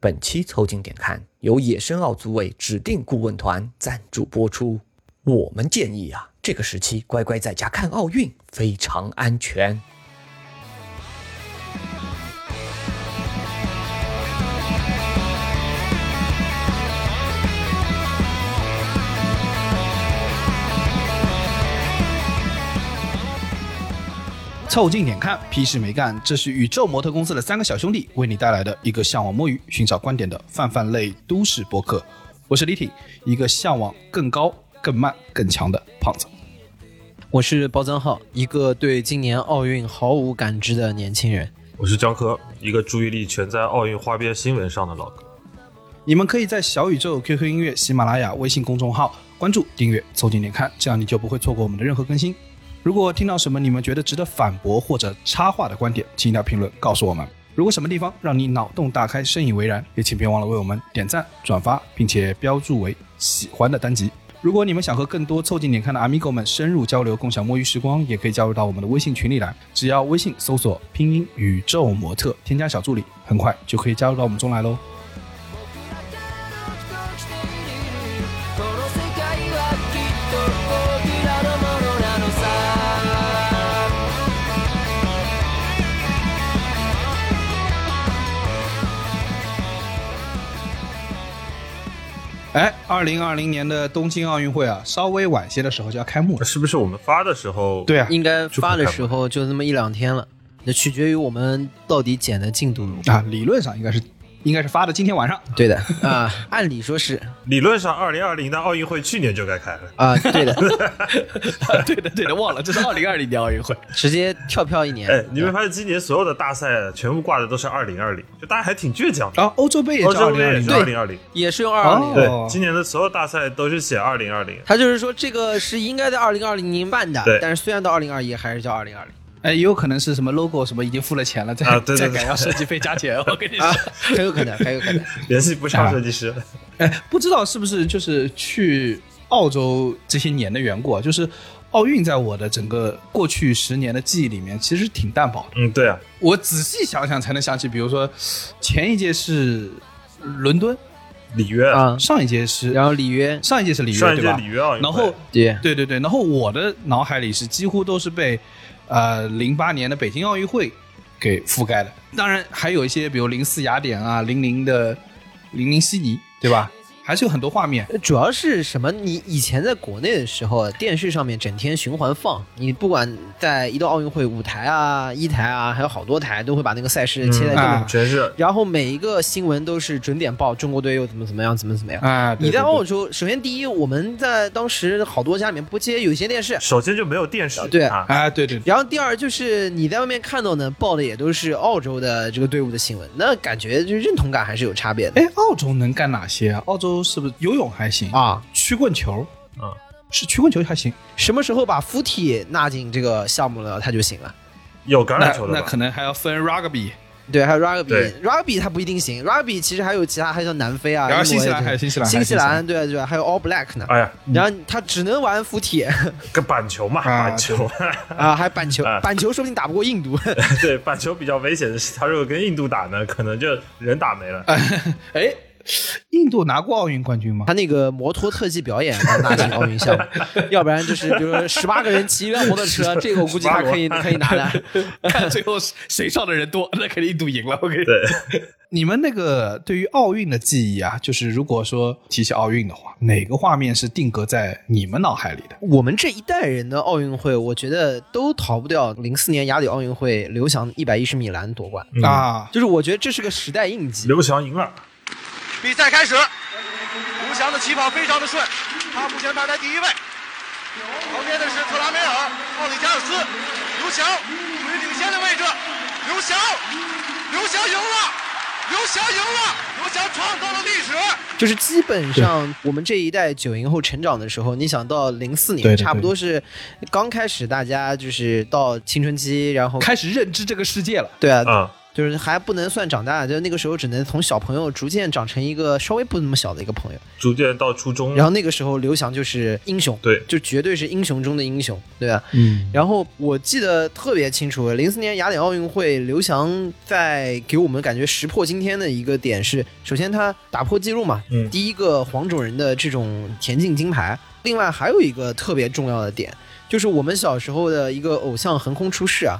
本期凑近点看由野生奥组委指定顾问团赞助播出。我们建议啊，这个时期乖乖在家看奥运非常安全。凑近点看，屁事没干。这是宇宙模特公司的三个小兄弟为你带来的一个向往摸鱼、寻找观点的泛泛类都市播客。我是李挺，一个向往更高、更慢、更强的胖子。我是包增浩，一个对今年奥运毫无感知的年轻人。我是江科，一个注意力全在奥运花边新闻上的老哥。你们可以在小宇宙、QQ 音乐、喜马拉雅、微信公众号关注、订阅、凑近点看，这样你就不会错过我们的任何更新。如果听到什么你们觉得值得反驳或者插话的观点，请在评论告诉我们。如果什么地方让你脑洞大开、深以为然，也请别忘了为我们点赞、转发，并且标注为喜欢的单集。如果你们想和更多凑近点看的 amigo 们深入交流、共享摸鱼时光，也可以加入到我们的微信群里来。只要微信搜索拼音宇宙模特，添加小助理，很快就可以加入到我们中来喽。哎，二零二零年的东京奥运会啊，稍微晚些的时候就要开幕了。是不是我们发的时候？对啊，应该发的时候就那么一两天了，那取决于我们到底剪的进度如何。啊，理论上应该是应该是发的今天晚上。对的 啊，按理说是理论上，二零二零的奥运会去年就该开了。啊，对的，对的，对的，忘了这是二零二零年奥运会。直接跳票一年。哎，你没发现今年所有的大赛全部挂的都是二零二零，就大家还挺倔强的。啊，欧洲杯也欧是二洲杯也是零二零二零二零，也是用二二零。对哦，今年的所有大赛都是写二零二零。他就是说这个是应该在二零二零年办的对，但是虽然到二零二一还是叫二零二零哎，也有可能是什么 logo 什么已经付了钱了，再啊对对对再改要设计费加钱。我跟你说啊，，很有可能，很有可能。联系不上设计师，哎，不知道是不是就是去澳洲这些年的缘故啊？就是奥运在我的整个过去十年的记忆里面，其实挺淡薄的。嗯，对啊，我仔细想想才能想起，比如说前一届是伦敦，里约，啊，上一届是然后里约，上一届是里约上一届对吧？里约奥运，然后对，对对对，然后我的脑海里是几乎都是被呃零八年的北京奥运会给覆盖了，当然还有一些比如零四雅典啊、零零的零零悉尼，对吧？还是有很多画面。主要是什么？你以前在国内的时候，电视上面整天循环放，你不管在一到奥运会五台啊、一台啊，还有好多台都会把那个赛事切在这个，啊全是然后每一个新闻都是准点报，中国队又怎么怎么样，怎么怎么样。啊，对你在澳洲，首先第一，我们在当时好多家里面不接有线电视，首先就没有电视，对啊，啊，对对，对然后第二就是你在外面看到呢，报的也都是澳洲的这个队伍的新闻，那感觉就是认同感还是有差别的哎，澳洲能干哪些啊？澳洲是不是游泳还行？啊。曲棍球啊，是曲棍球还行，什么时候把附体纳进这个项目了，他就行了。有橄榄球的吧那可？能还要分 rugby，对，还有 rugby，rugby 它不一定行，rugby 其实还有其他，还有像南非啊，然后新西兰还有新西兰，新西兰，对对，还有 All Black 呢。哎呀，然后他只能玩附体跟板球嘛，啊板球，啊，还板球啊，板球说不定打不过印度。对，板球比较危险的是，他如果跟印度打呢，可能就人打没了。哎，印度拿过奥运冠军吗？他那个摩托特技表演要纳进奥运项目，要不然就是比如说十八个人骑一辆摩托车，这个我估计他可以可以拿的。看最后谁上的人多，那肯定印度赢了。我跟你对，你们那个对于奥运的记忆啊，就是如果说提起奥运的话，哪个画面是定格在你们脑海里的？我们这一代人的奥运会，我觉得都逃不掉零四年雅典奥运会刘翔一百一十米栏夺冠，嗯啊，就是我觉得这是个时代印记。刘翔赢了，比赛开始，刘翔的起跑非常的顺，他目前排在第一位。旁边的是特拉梅尔、奥里加尔斯，刘翔处于领先的位置。刘翔，刘翔赢了，刘翔赢了，刘翔创造了历史。就是基本上我们这一代九零后成长的时候，你想到零四年，差不多是刚开始大家就是到青春期，然后开始认知这个世界了。对啊，嗯，就是还不能算长大，就那个时候只能从小朋友逐渐长成一个稍微不那么小的一个朋友。逐渐到初中，然后那个时候刘翔就是英雄，对就绝对是英雄中的英雄，对吧？嗯，然后我记得特别清楚，零四年雅典奥运会，刘翔在给我们感觉石破惊天的一个点是，首先他打破记录嘛，嗯第一个黄种人的这种田径金牌。另外还有一个特别重要的点，就是我们小时候的一个偶像横空出世啊，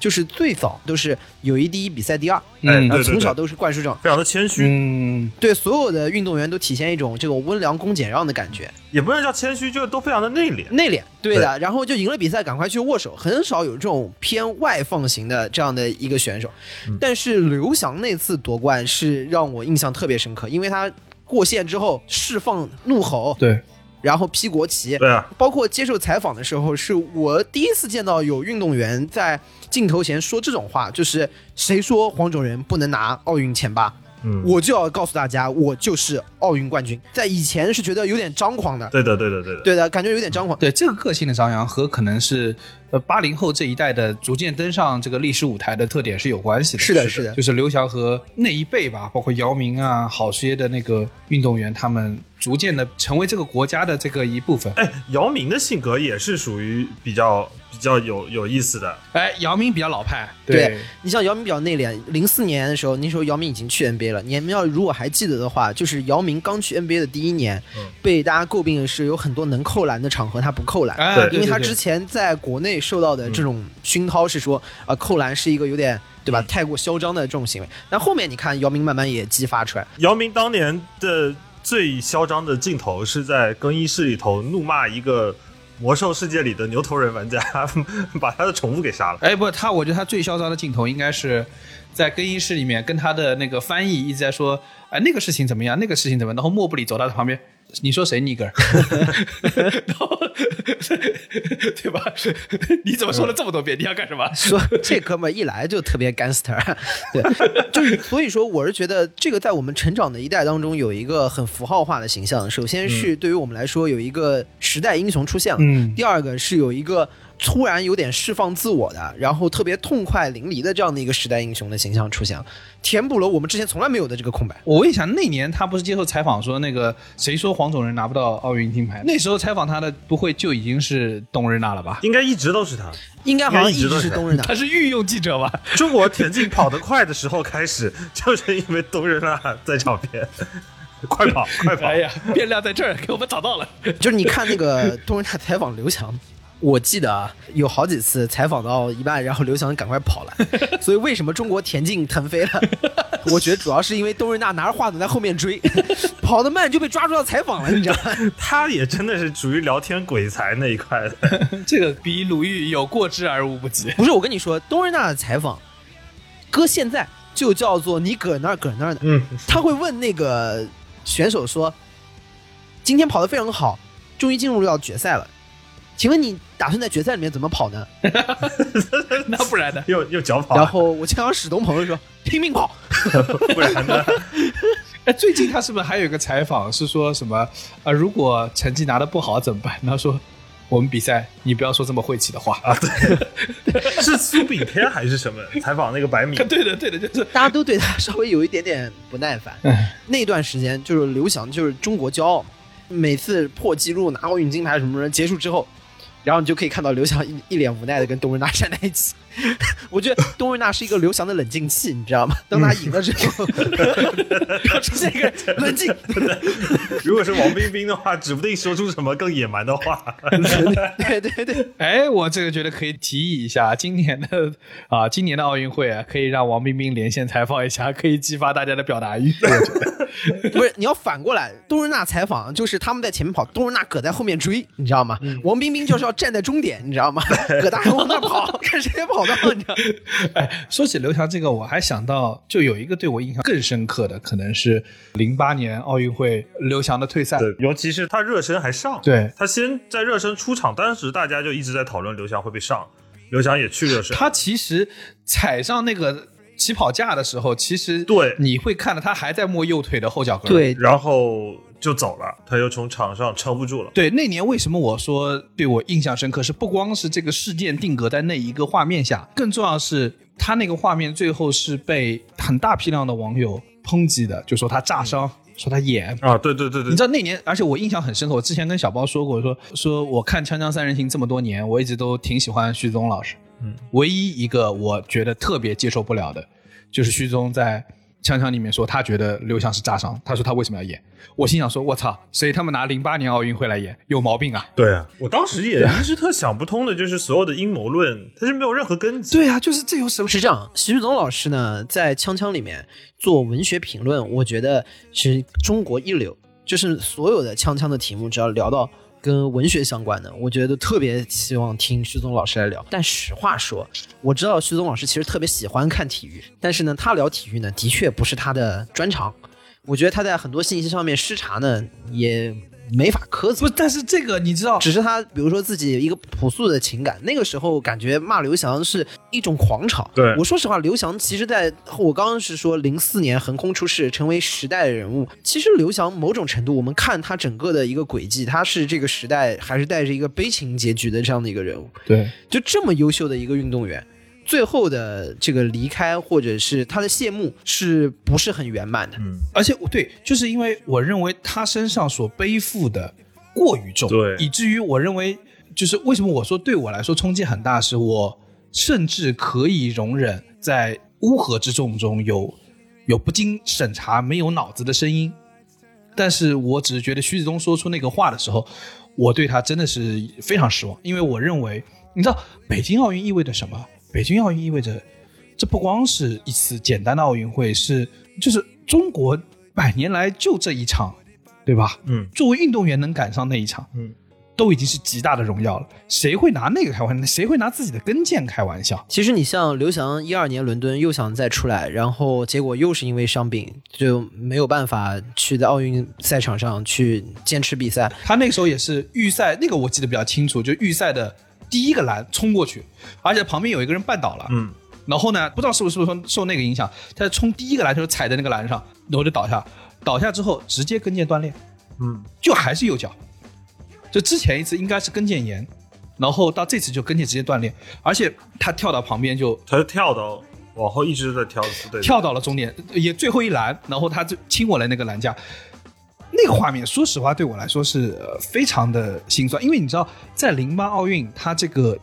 就是最早都是友谊第一，比赛第二，嗯从小都是灌输这种。非常的谦虚，嗯，对所有的运动员都体现一种这种温良恭俭让的感觉，也不能叫谦虚，就是都非常的内敛。内敛，对的。然后就赢了比赛，赶快去握手，很少有这种偏外放型的这样的一个选手。但是刘翔那次夺冠是让我印象特别深刻，因为他过线之后释放怒吼，对，然后披国旗，对啊，包括接受采访的时候，是我第一次见到有运动员在镜头前说这种话，就是谁说黄种人不能拿奥运前八，嗯，我就要告诉大家，我就是奥运冠军。在以前是觉得有点张狂的，对的，对的，对的。对的，感觉有点张狂。对这个个性的张扬和可能是呃八零后这一代的逐渐登上这个历史舞台的特点是有关系的。是的，是的，就是刘翔和那一辈吧，包括姚明啊，好些的那个运动员，他们逐渐的成为这个国家的这个一部分。哎，姚明的性格也是属于比较比较有有意思的。哎，姚明比较老派，对。你像姚明比较内敛，零四年的时候，那时候姚明已经去 NBA 了。你们要如果还记得的话，就是姚明刚去 NBA 的第一年，嗯被大家诟病的是有很多能扣篮的场合他不扣篮，因为他之前在国内受到的这种熏陶是说，啊、扣篮是一个有点对吧，太过嚣张的这种行为。但后面你看姚明慢慢也激发出来，姚明当年的最嚣张的镜头是在更衣室里头怒骂一个魔兽世界里的牛头人玩家，把他的宠物给杀了。哎，不，他我觉得他最嚣张的镜头应该是在更衣室里面跟他的那个翻译一直在说，哎，那个事情怎么样，那个事情怎么样，然后莫布里走到他旁边，你说谁尼格尔？然后对吧？你怎么说了这么多遍？你要干什么？说这哥们儿一来就特别 gangster，对，就 是所以说我是觉得这个在我们成长的一代当中有一个很符号化的形象。首先是对于我们来说有一个时代英雄出现了，嗯第二个是有一个突然有点释放自我的，然后特别痛快淋漓的这样的一个时代英雄的形象出现了，填补了我们之前从来没有的这个空白。我问一下，那年他不是接受采访说那个谁说黄种人拿不到奥运金牌？那时候采访他的不会就已经是东日娜了吧？应该一直都是他。应该好像一直都是是东日娜，他是御用记者吧？中国田径跑得快的时候开始，就是因为东日娜在场边，快跑快跑！哎呀，变量在这儿，给我们找到了。就是你看那个东日娜采访刘翔，我记得啊，有好几次采访到一半，然后刘翔赶快跑了。所以为什么中国田径腾飞了？我觉得主要是因为东日娜拿着话筒在后面追，跑得慢就被抓住要采访了，你知道吗？他也真的是属于聊天鬼才那一块的。这个比鲁豫有过之而无不及。不是，我跟你说，东日娜的采访，搁现在就叫做你搁那儿搁那儿的。嗯，他会问那个选手说：“今天跑得非常好，终于进入到决赛了，请问你打算在决赛里面怎么跑呢？” 那不然呢？又又脚跑，然后我经常史东鹏说：“ 拼命跑。不然呢？哎，最近他是不是还有一个采访是说什么？啊，如果成绩拿的不好怎么办？他说。我们比赛，你不要说这么晦气的话啊！对是苏炳添还是什么？采访那个百米，对的，对的，就是”大家都对他稍微有一点点不耐烦。那段时间就是刘翔就是中国骄傲，每次破纪录拿奥运金牌什么什么结束之后，然后你就可以看到刘翔一一脸无奈的跟东日娜站在一起。我觉得东日娜是一个刘翔的冷静器，你知道吗？当他赢了之后，然 后出现一个冷静，如果是王冰冰的话，指不定说出什么更野蛮的话。对对对，哎，我这个觉得可以提议一下，今年的啊，今年的奥运会啊，可以让王冰冰连线采访一下，可以激发大家的表达欲。我觉得不是你要反过来，东日娜采访就是他们在前面跑，东日娜搁在后面追，你知道吗？王冰冰就是要站在终点，你知道吗？葛大还往那跑，看谁先跑到，你知道？哎，说起刘翔这个，我还想到，就有一个对我印象更深刻的，可能是零八年奥运会刘翔的退赛。对，尤其是他热身还上，对他先在热身出场，当时大家就一直在讨论刘翔会被上，刘翔也去热身，他其实踩上那个起跑架的时候，其实对你会看到他还在摸右腿的后脚跟。对，然后就走了，他又从场上撑不住了。对，那年为什么我说对我印象深刻？是不光是这个事件定格在那一个画面下，更重要的是他那个画面最后是被很大批量的网友抨击的，就说他炸伤，说他演。啊，对对对对你知，道那年，而且我印象很深刻。我之前跟小包说过，说说我看《锵锵三人行》这么多年，我一直都挺喜欢徐宗老师。嗯，唯一一个我觉得特别接受不了的，就是徐宗在《锵锵》里面说他觉得刘翔是炸伤，他说他为什么要演？我心想说，我操，谁他妈拿零八年奥运会来演？有毛病啊！对啊，我当时也一直特想不通的，就是所有的阴谋论，它是没有任何根基。对啊，就是这有什么？是这样，徐旭东老师呢，在《锵锵》里面做文学评论，我觉得是中国一流。就是所有的锵锵的题目，只要聊到跟文学相关的，我觉得特别希望听徐总老师来聊。但实话说，我知道徐总老师其实特别喜欢看体育，但是呢，他聊体育呢，的确不是他的专长。我觉得他在很多信息上面失察呢，也没法苛责不，。但是这个你知道，只是他，比如说自己一个朴素的情感，那个时候感觉骂刘翔是一种狂潮。对我说实话，刘翔其实在我刚刚是说零四年横空出世，成为时代的人物。其实刘翔某种程度，我们看他整个的一个轨迹，他是这个时代还是带着一个悲情结局的这样的一个人物。对就这么优秀的一个运动员，最后的这个离开或者是他的谢幕，是不是很圆满的？嗯，而且对，就是因为我认为他身上所背负的过于重，对以至于我认为，就是为什么我说对我来说冲击很大，是我甚至可以容忍在乌合之众中有有不经审查、没有脑子的声音，但是我只是觉得徐子东说出那个话的时候，我对他真的是非常失望，因为我认为，你知道北京奥运意味着什么？北京奥运意味着，这不光是一次简单的奥运会，是就是中国百年来就这一场，对吧？嗯，作为运动员能赶上那一场，嗯，都已经是极大的荣耀了。谁会拿那个开玩笑？谁会拿自己的跟腱开玩笑？其实你像刘翔一二年伦敦又想再出来，然后结果又是因为伤病就没有办法去在奥运赛场上去坚持比赛。他那个时候也是预赛，那个我记得比较清楚，就预赛的第一个栏冲过去，而且旁边有一个人绊倒了，嗯，然后呢，不知道是不是受受那个影响，他冲第一个栏的时候踩在那个栏上，然后就倒下，倒下之后直接跟腱断裂，嗯，就还是右脚，就之前一次应该是跟腱炎，然后到这次就跟腱直接断裂，而且他跳到旁边就他就跳到往后一直在跳，对，跳到了终点，也最后一栏，然后他就亲我了那个栏架，那个画面，说实话对我来说是、呃非常的心酸，因为你知道，在零八奥运他这个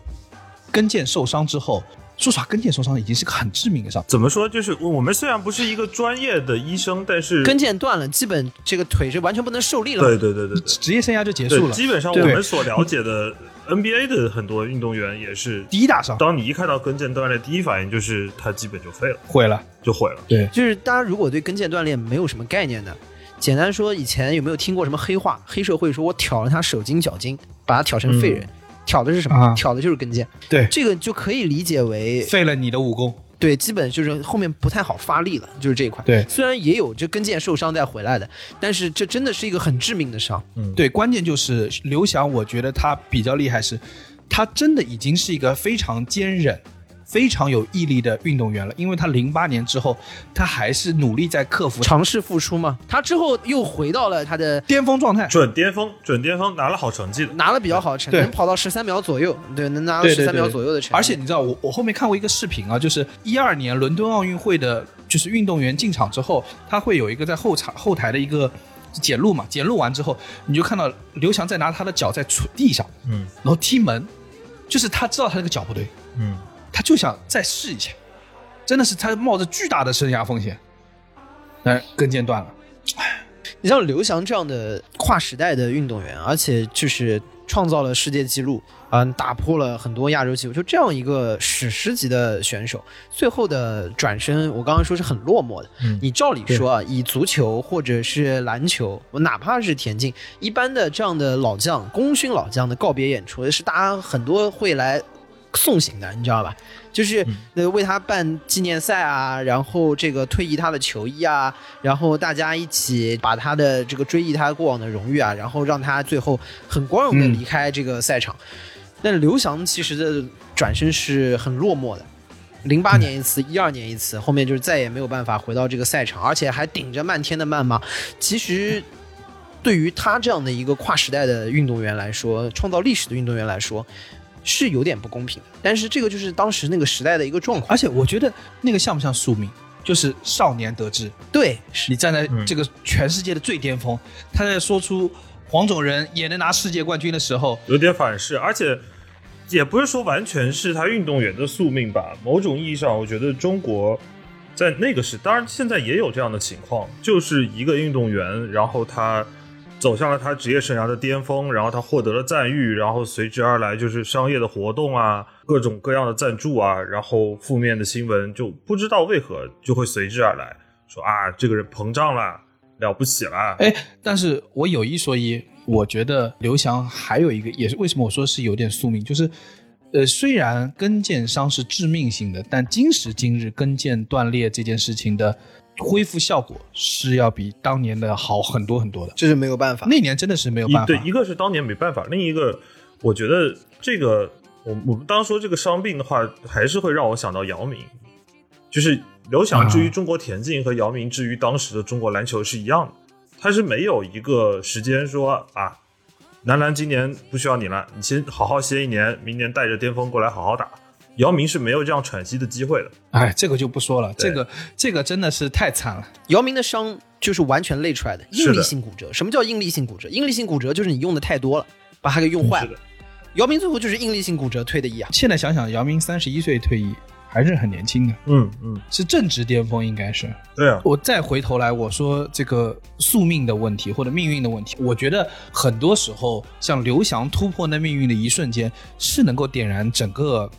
跟腱受伤之后，说实话，跟腱受伤已经是个很致命的伤。怎么说？就是我们虽然不是一个专业的医生，但是跟腱断了，基本这个腿是完全不能受力了。对对对对对职业生涯就结束，了，基本上我们所了解的 NBA 的很多运动员也是，第一大伤当你一看到跟腱断裂，第一反应就是他基本就废了，毁了。就毁了。对，就是大家如果对跟腱断裂没有什么概念的，简单说，以前有没有听过什么黑话？黑社会说我挑了他手筋脚筋，把他挑成废人。挑的是什么？啊挑的就是跟腱。对这个就可以理解为废了你的武功。对，基本就是后面不太好发力了，就是这一块。对虽然也有这跟腱受伤再回来的，但是这真的是一个很致命的伤。嗯对，关键就是刘翔，我觉得他比较厉害是，他真的已经是一个非常坚韧、非常有毅力的运动员了。因为他零八年之后，他还是努力在克服。尝试复出嘛，他之后又回到了他的巅峰状态。准巅峰，准巅峰拿了好成绩的，拿了比较好的成绩，能跑到十三秒左右，对，能拿到十三秒左右的成绩。而且你知道，我我后面看过一个视频啊，就是一二年伦敦奥运会的，就是运动员进场之后，他会有一个在后场后台的一个检录嘛，检录完之后，你就看到刘翔在拿他的脚在捶地上，嗯。然后踢门，就是他知道他那个脚不对，嗯，他就想再试一下，真的是他冒着巨大的生涯风险，但跟腱断了。你像刘翔这样的跨时代的运动员，而且就是创造了世界纪录，嗯、打破了很多亚洲纪录，就这样一个史诗级的选手，最后的转身，我刚刚说是很落寞的。嗯你照理说啊，以足球或者是篮球，我哪怕是田径，一般的这样的老将、功勋老将的告别演出，是大家很多会来送行的，你知道吧？就是呃为他办纪念赛啊，然后这个退役他的球衣啊，然后大家一起把他的这个追忆他过往的荣誉啊，然后让他最后很光荣的离开这个赛场。但刘翔其实的转身是很落寞的，零八年一次，一二年一次，后面就是再也没有办法回到这个赛场，而且还顶着漫天的谩骂。其实，对于他这样的一个跨时代的运动员来说，创造历史的运动员来说，是有点不公平的。但是这个就是当时那个时代的一个状况。而且我觉得那个像不像宿命？就是少年得志，对，你站在这个全世界的最巅峰，他在说出黄种人也能拿世界冠军的时候，有点反噬，而且也不是说完全是他运动员的宿命吧。某种意义上，我觉得中国在那个时，当然现在也有这样的情况，就是一个运动员，然后他走向了他职业生涯的巅峰，然后他获得了赞誉，然后随之而来就是商业的活动啊。各种各样的赞助啊，然后负面的新闻就不知道为何就会随之而来，说啊这个人膨胀了，了不起了。哎，但是我有一说一，我觉得刘翔还有一个，也是为什么我说是有点宿命，就是，呃，虽然跟腱伤是致命性的，但今时今日跟腱断裂这件事情的恢复效果是要比当年的好很多很多的，这是没有办法。那年真的是没有办法。对，一个是当年没办法，另一个我觉得这个。我我们当说这个伤病的话，还是会让我想到姚明，就是刘翔至于中国田径和姚明至于当时的中国篮球是一样的，他是没有一个时间说啊，男篮今年不需要你了，你先好好歇一年，明年带着巅峰过来好好打。姚明是没有这样喘息的机会的。哎，这个就不说了，这个这个真的是太惨了。姚明的伤就是完全累出来的应力性骨折。什么叫应力性骨折？应力性骨折就是你用的太多了，把它给用坏了。姚明最后就是应力性骨折退的役啊！现在想想，姚明三十一岁退役还是很年轻的。嗯嗯，是正值巅峰，应该是。对啊。我再回头来，我说这个宿命的问题或者命运的问题，我觉得很多时候像刘翔突破那命运的一瞬间，是能够点燃整个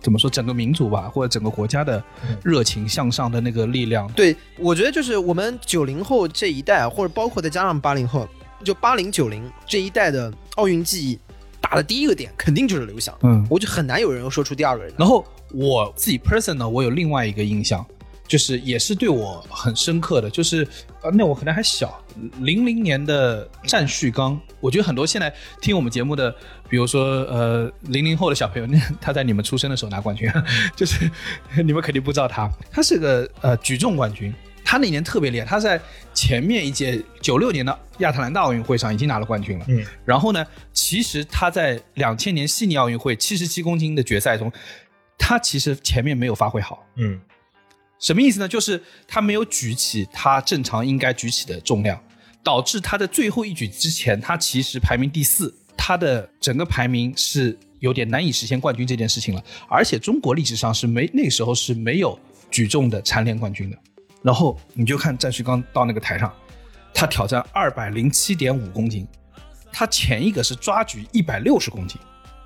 怎么说整个民族吧，或者整个国家的热情向上的那个力量。对，我觉得就是我们九零后这一代，或者包括再加上八零后，就八零九零这一代的奥运记忆。打的第一个点肯定就是刘翔，嗯，我就很难有人说出第二个人。然后我自己 person 呢，我有另外一个印象，就是也是对我很深刻的，就是呃，那我可能还小，零零年的战旭刚，我觉得很多现在听我们节目的，比如说呃零零后的小朋友，那 他在你们出生的时候拿冠军，就是 你们肯定不知道他，他是个呃举重冠军。他那年特别厉害，他在前面一届九六年的亚特兰大奥运会上已经拿了冠军了。嗯，然后呢，其实他在两千年悉尼奥运会七十七公斤的决赛中，他其实前面没有发挥好。嗯，什么意思呢？就是他没有举起他正常应该举起的重量，导致他的最后一举之前，他其实排名第四，他的整个排名是有点难以实现冠军这件事情了。而且中国历史上是没那时候是没有举重的蝉联冠军的。然后你就看战旭刚到那个台上，他挑战二百零七点五公斤，他前一个是抓举一百六十公斤，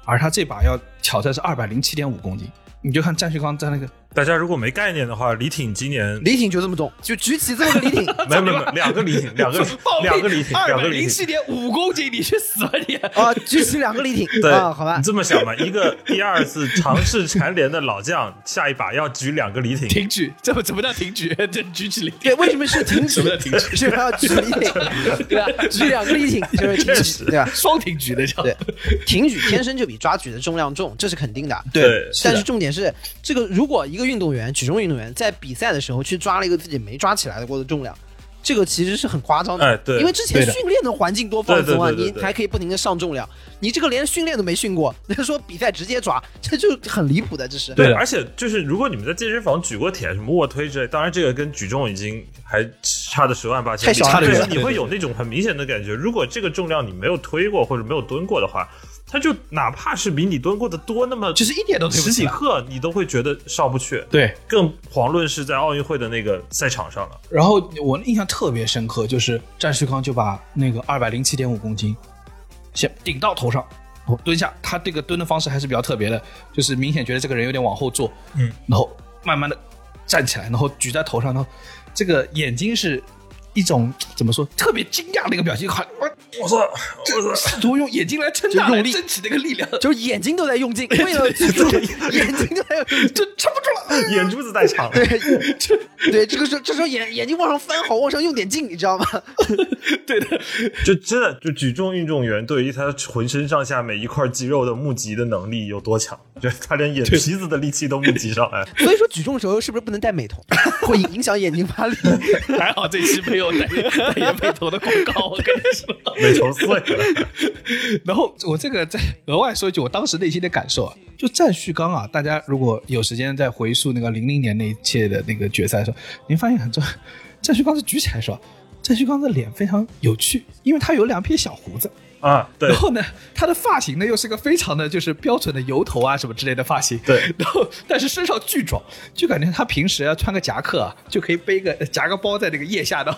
而他这把要挑战是二百零七点五公斤，你就看战旭刚在那个。大家如果没概念的话，李挺今年李挺就这么重，就举起这么个李挺，没有没有两个李挺，两个 两个李挺，二百零七点五公斤，你去死吧你！啊，举起两个李挺，对，好吧，你这么想吧，一个第二次尝试蝉联的老将，下一把要举两个李挺，挺举，这么怎么叫挺举？这举起李挺，对，为什么是挺举？什么叫挺举？是要举李挺，对吧？举两个李挺就是挺举，对吧？双挺举的叫，对，挺举天生就比抓举的重量重，这是肯定的，对。但是重点是，这个如果一个运动员举重。运动员在比赛的时候去抓了一个自己没抓起来过的重量，这个其实是很夸张的。哎，对，因为之前训练的环境多放松啊，你还可以不停的上重量，你这个连训练都没训过，那说比赛直接抓，这就很离谱的，这是。对，而且就是如果你们在健身房举过铁，什么卧推之类，当然这个跟举重已经还差的十万八千里，差的你会有那种很明显的感觉，如果这个重量你没有推过或者没有蹲过的话。他就哪怕是比你蹲过的多，那么就是一点都十几克，你都会觉得上不去。对，更遑论是在奥运会的那个赛场上了。然后我印象特别深刻，就是战旭康就把那个二百零七点五公斤先顶到头上，蹲下。他这个蹲的方式还是比较特别的，就是明显觉得这个人有点往后坐，嗯，然后慢慢的站起来，然后举在头上，然后这个眼睛是。一种怎么说特别惊讶的一个表情，好，我我说我说试图用眼睛来撑大，用力争取那个力量，就是眼睛都在用劲，为了眼睛都在用，就撑不住了，眼珠子太长了。对，对，这个时候这时候眼眼睛往上翻，好往上用点劲，你知道吗？对的，就真的就举重运动员对于他浑身上下每一块肌肉的募集的能力有多强？就他连眼皮子的力气都募集上来。所以说举重的时候是不是不能戴美瞳，会影响眼睛发力？还好这期没有代代言美瞳的广告，我跟你说。没投碎了，然后我这个再额外说一句，我当时内心的感受啊，就战旭刚啊，大家如果有时间再回溯那个零零年那一届的那个决赛的时候，您发现很重要，战旭刚是举起来的时候，战旭刚的脸非常有趣，因为他有两撇小胡子。啊，对然后呢，他的发型呢又是个非常的就是标准的油头啊什么之类的发型。对然后但是身上巨壮，就感觉他平时要穿个夹克啊，就可以背个夹个包在那个腋下的。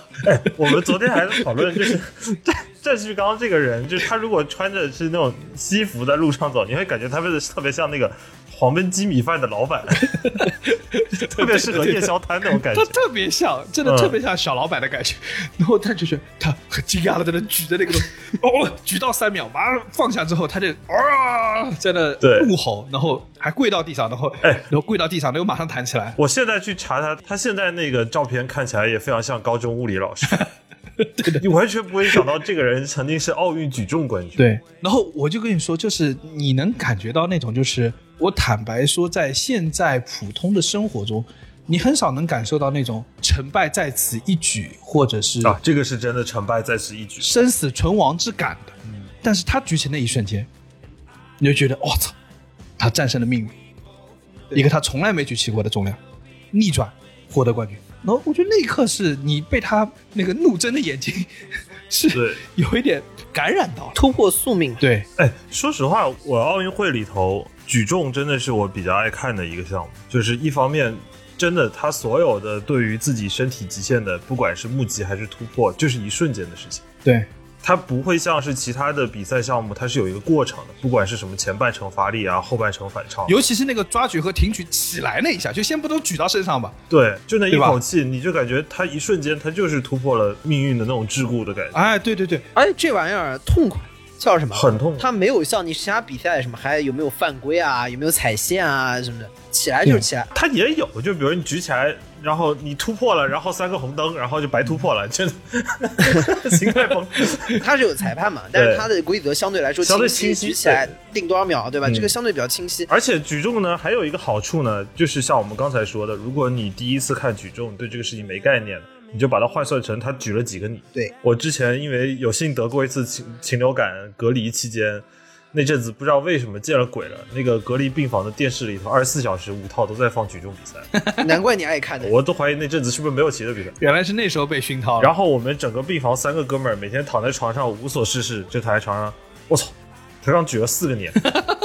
我们昨天还在讨论，就是 郑郑旭刚这个人，就是他如果穿着是那种西服在路上走，你会感觉他是特别像那个黄焖鸡米饭的老板，特别适合夜宵摊那种感觉他。特别像，真的嗯特别像小老板的感觉。然后他就是他很惊讶的在那举着那个东西，哦，举到三秒，马上放下之后，他就啊在那对怒吼，然后还跪到地上，然后哎然后跪到地上，然后马上弹起来。我现在去查他，他现在那个照片看起来也非常像高中物理老师。对的你完全不会想到这个人曾经是奥运举重冠军。对，然后我就跟你说，就是你能感觉到那种，就是我坦白说，在现在普通的生活中，你很少能感受到那种成败在此一举，或者是啊，这个是真的成败在此一举。生死存亡之感的。但是他举起那一瞬间，你就觉得，我、操，他战胜了命运，一个他从来没举起过的重量，逆转获得冠军。然后我觉得那一刻是你被他那个怒睁的眼睛 是对有一点感染到了。突破宿命，对，哎，说实话，我奥运会里头举重真的是我比较爱看的一个项目，就是一方面。真的，他所有的对于自己身体极限的，不管是募集还是突破，就是一瞬间的事情。对，它不会像是其他的比赛项目，它是有一个过程的，不管是什么前半程发力啊，后半程反超，尤其是那个抓举和挺举起来那一下，就先不都举到身上吧？对，就那一口气，你就感觉它一瞬间，它就是突破了命运的那种桎梏的感觉，哎，对对对，而且这玩意儿痛快，叫什么？很痛。它没有像你其他比赛什么，还有没有犯规啊，有没有踩线啊什么的，起来就是起来。它也有，就比如你举起来，然后你突破了，然后三个红灯，然后就白突破了，真的 心态崩。它是有裁判嘛，但是它的规则相对来说相对清清晰举起来定多少秒，对吧？嗯这个相对比较清晰。而且举重呢，还有一个好处呢，就是像我们刚才说的，如果你第一次看举重，对这个事情没概念，你就把它换算成他举了几个你。对我之前因为有幸得过一次禽禽流感隔离期间，那阵子不知道为什么见了鬼了，那个隔离病房的电视里头二十四小时五套都在放举重比赛，难怪你爱看的。我都怀疑那阵子是不是没有骑的比赛。原来是那时候被熏陶了。然后我们整个病房三个哥们儿每天躺在床上无所事事，就躺在床上，我操，头上举了四个年，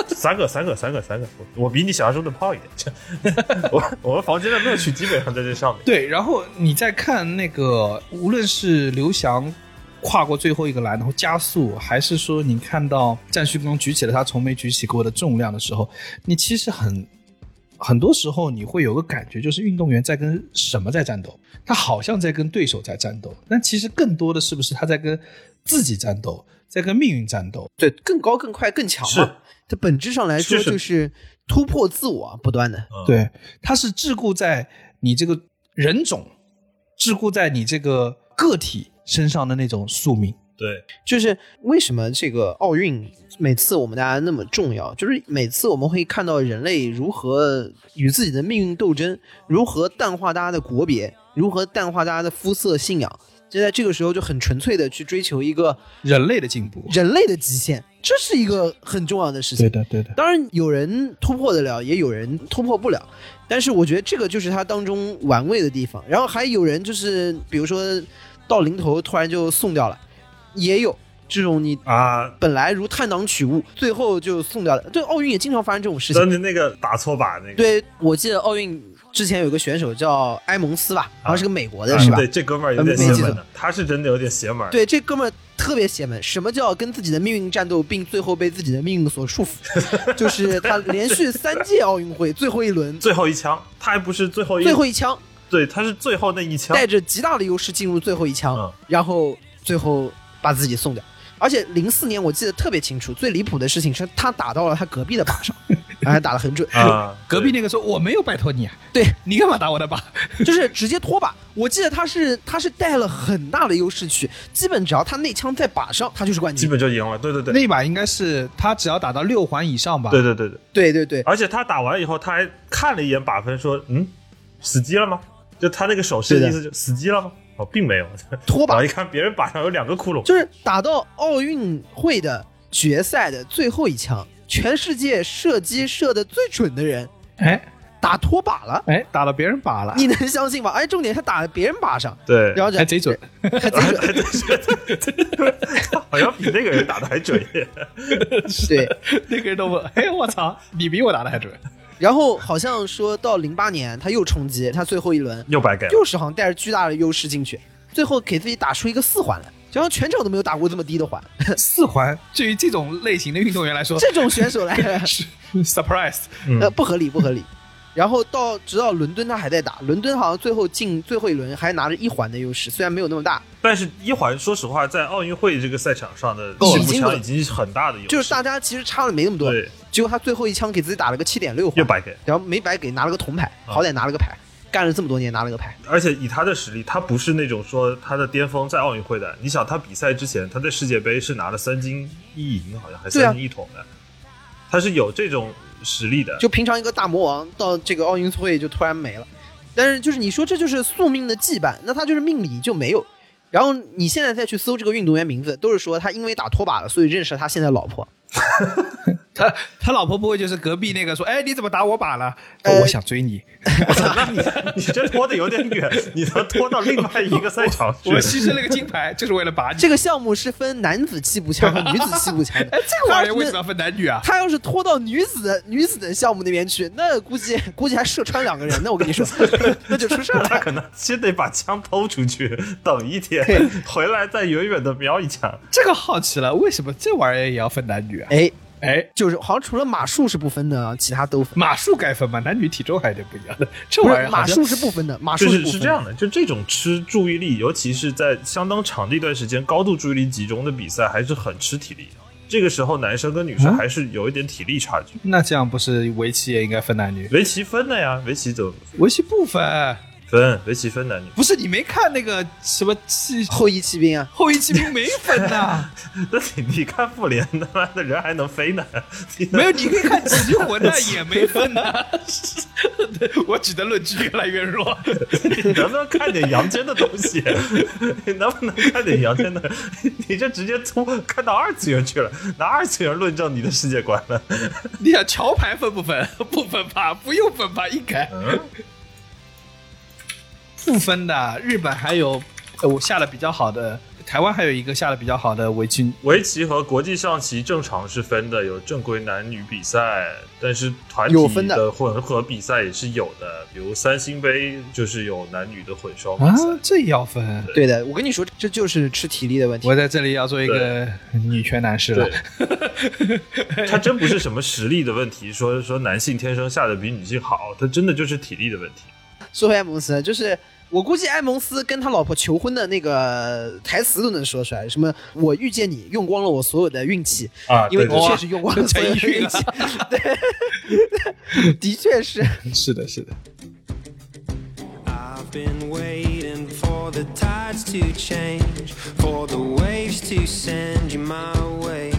三个三个三个三个，我我比你想象中的胖一点。我我们房间的乐趣基本上在这上面。对，然后你再看那个，无论是刘翔跨过最后一个栏，然后加速，还是说你看到战旭刚举起了他从没举起过的重量的时候，你其实很很多时候你会有个感觉，就是运动员在跟什么在战斗？他好像在跟对手在战斗，但其实更多的是不是他在跟自己战斗，在跟命运战斗？对，更高、更快、更强嘛。它本质上来说就是突破自我啊，不断的。嗯，对，它是桎梏在你这个人种，桎梏在你这个个体身上的那种宿命。对，就是为什么这个奥运每次我们大家那么重要，就是每次我们会看到人类如何与自己的命运斗争，如何淡化大家的国别，如何淡化大家的肤色、信仰，就在这个时候就很纯粹的去追求一个人类的进步。人类的极限，这是一个很重要的事情。对的，对的。当然，有人突破得了，也有人突破不了。但是我觉得这个就是它当中玩味的地方。然后还有人就是，比如说到临头突然就送掉了，也有这种你啊，本来如探囊取物，最后就送掉了。对奥运也经常发生这种事情真。的那个打错靶那个，对，我记得奥运之前有个选手叫埃蒙斯吧，好像是个美国的，是吧？对，这哥们儿有点邪门的，他是真的有点邪门。对，这哥们儿特别邪门。什么叫跟自己的命运战斗，并最后被自己的命运所束缚？就是他连续三届奥运会最后一轮最后一枪，他还不是最后一，最后一枪，对，他是最后那一枪带。着极大的优势进入最后一枪，嗯然后最后把自己送掉。而且零四年我记得特别清楚，最离谱的事情是他打到了他隔壁的靶上，还打得很准。啊，隔壁那个说我没有拜托你啊，对你干嘛打我的靶？就是直接拖靶。我记得他是他是带了很大的优势去，基本只要他那枪在靶上，他就是冠军基。本就赢了。对对对，那一把应该是他只要打到六环以上吧？对对对对，对对对，而且他打完以后，他还看了一眼靶分，说：“嗯，死机了吗？”就他那个手势的意思，就死机了吗？哦，并没有。拖把然后一看别人靶上有两个窟窿，就是打到奥运会的决赛的最后一枪，全世界射击射的最准的人哎打拖把了，哎，打到别人靶了，你能相信吗？哎重点他打在别人靶上，对，然后就还贼准。还贼准。还真是，好像比那个人打的还准一点。对，那个人都问：“哎，我操，你比我打的还准。然后好像说到零八年他又冲击，他最后一轮又白给了，又是好像带着巨大的优势进去，最后给自己打出一个四环来，就像全场都没有打过这么低的环。”四环对于这种类型的运动员来说这种选手来，是 surprise。呃，不合理，不合理。然后到直到伦敦他还在打，伦敦好像最后进最后一轮还拿着一环的优势，虽然没有那么大，但是一环说实话，在奥运会这个赛场上的够了起步枪已经是很大的优势，就是大家其实差的没那么多。对结果他最后一枪给自己打了个七点六环，又白给。然后没白给拿了个铜牌，啊好歹拿了个牌，干了这么多年拿了个牌。而且以他的实力，他不是那种说他的巅峰在奥运会的。你想，他比赛之前，他在世界杯是拿了三金一银，好像还对啊三金一铜的，他是有这种实力的。就平常一个大魔王到这个奥运会就突然没了，但是就是你说这就是宿命的羁绊，那他就是命里就没有。然后你现在再去搜这个运动员名字，都是说他因为打拖把了，所以认识了他现在老婆。他他老婆不会就是隔壁那个说：“哎，你怎么打我靶了？”呃哦我想追你，我操，那你你这拖的有点远，你能拖到另外一个赛场去我？牺牲了个金牌，就是为了把你。这个项目是分男子气步枪和女子气步枪的。哎，这个玩意儿为什么要分男女啊？他要是拖到女子女子的项目那边去，那估计估计还射穿两个人呢。我跟你说，那就出事了。他可能先得把枪偷出去，等一天回来再远远的瞄一枪。这个好奇了，为什么这玩意儿也要分男女啊？哎，哎，就是好像除了马术是不分的，其他都分。马术该分吗？男女体重还是不一样的。这玩意儿马术是不分的，马术就是是这样的，就这种吃注意力，尤其是在相当长的一段时间高度注意力集中的比赛，还是很吃体力的。这个时候，男生跟女生还是有一点体力差距。那这样不是围棋也应该分男女？围棋分的呀，围棋怎么围棋不分，分？围棋分男女。不是你没看那个什么骑后羿骑兵啊，后羿骑兵没分呐、那你你看复联，他妈的人还能飞呢？没有，你可以看棋魂呐，也没分呐、我举的论据越来越弱。你能不能看点阳间的东西？你能不能看点阳间的？你这直接从看到二次元去了，拿二次元论证你的世界观了。你想桥牌分不分？不分吧，不用分吧，应该。不分的，日本还有呃我下的比较好的，台湾还有一个下的比较好的围棋围棋和国际象棋正常是分的，有正规男女比赛，但是团体的的混合比赛也是有的，比如三星杯就是有男女的混双比赛。啊，这也要分。对的，我跟你说，这就是吃体力的问题。我在这里要做一个女权男士了。他 真不是什么实力的问题，说说男性天生下的比女性好，他真的就是体力的问题。说回埃蒙斯，就是我估计埃蒙斯跟他老婆求婚的那个台词都能说出来，什么“我遇见你，用光了我所有的运气”，啊因为的确是用光了所有的运气，对，的确是。是的，是的。I've been waiting for the tides to change, for the waves to send you my way.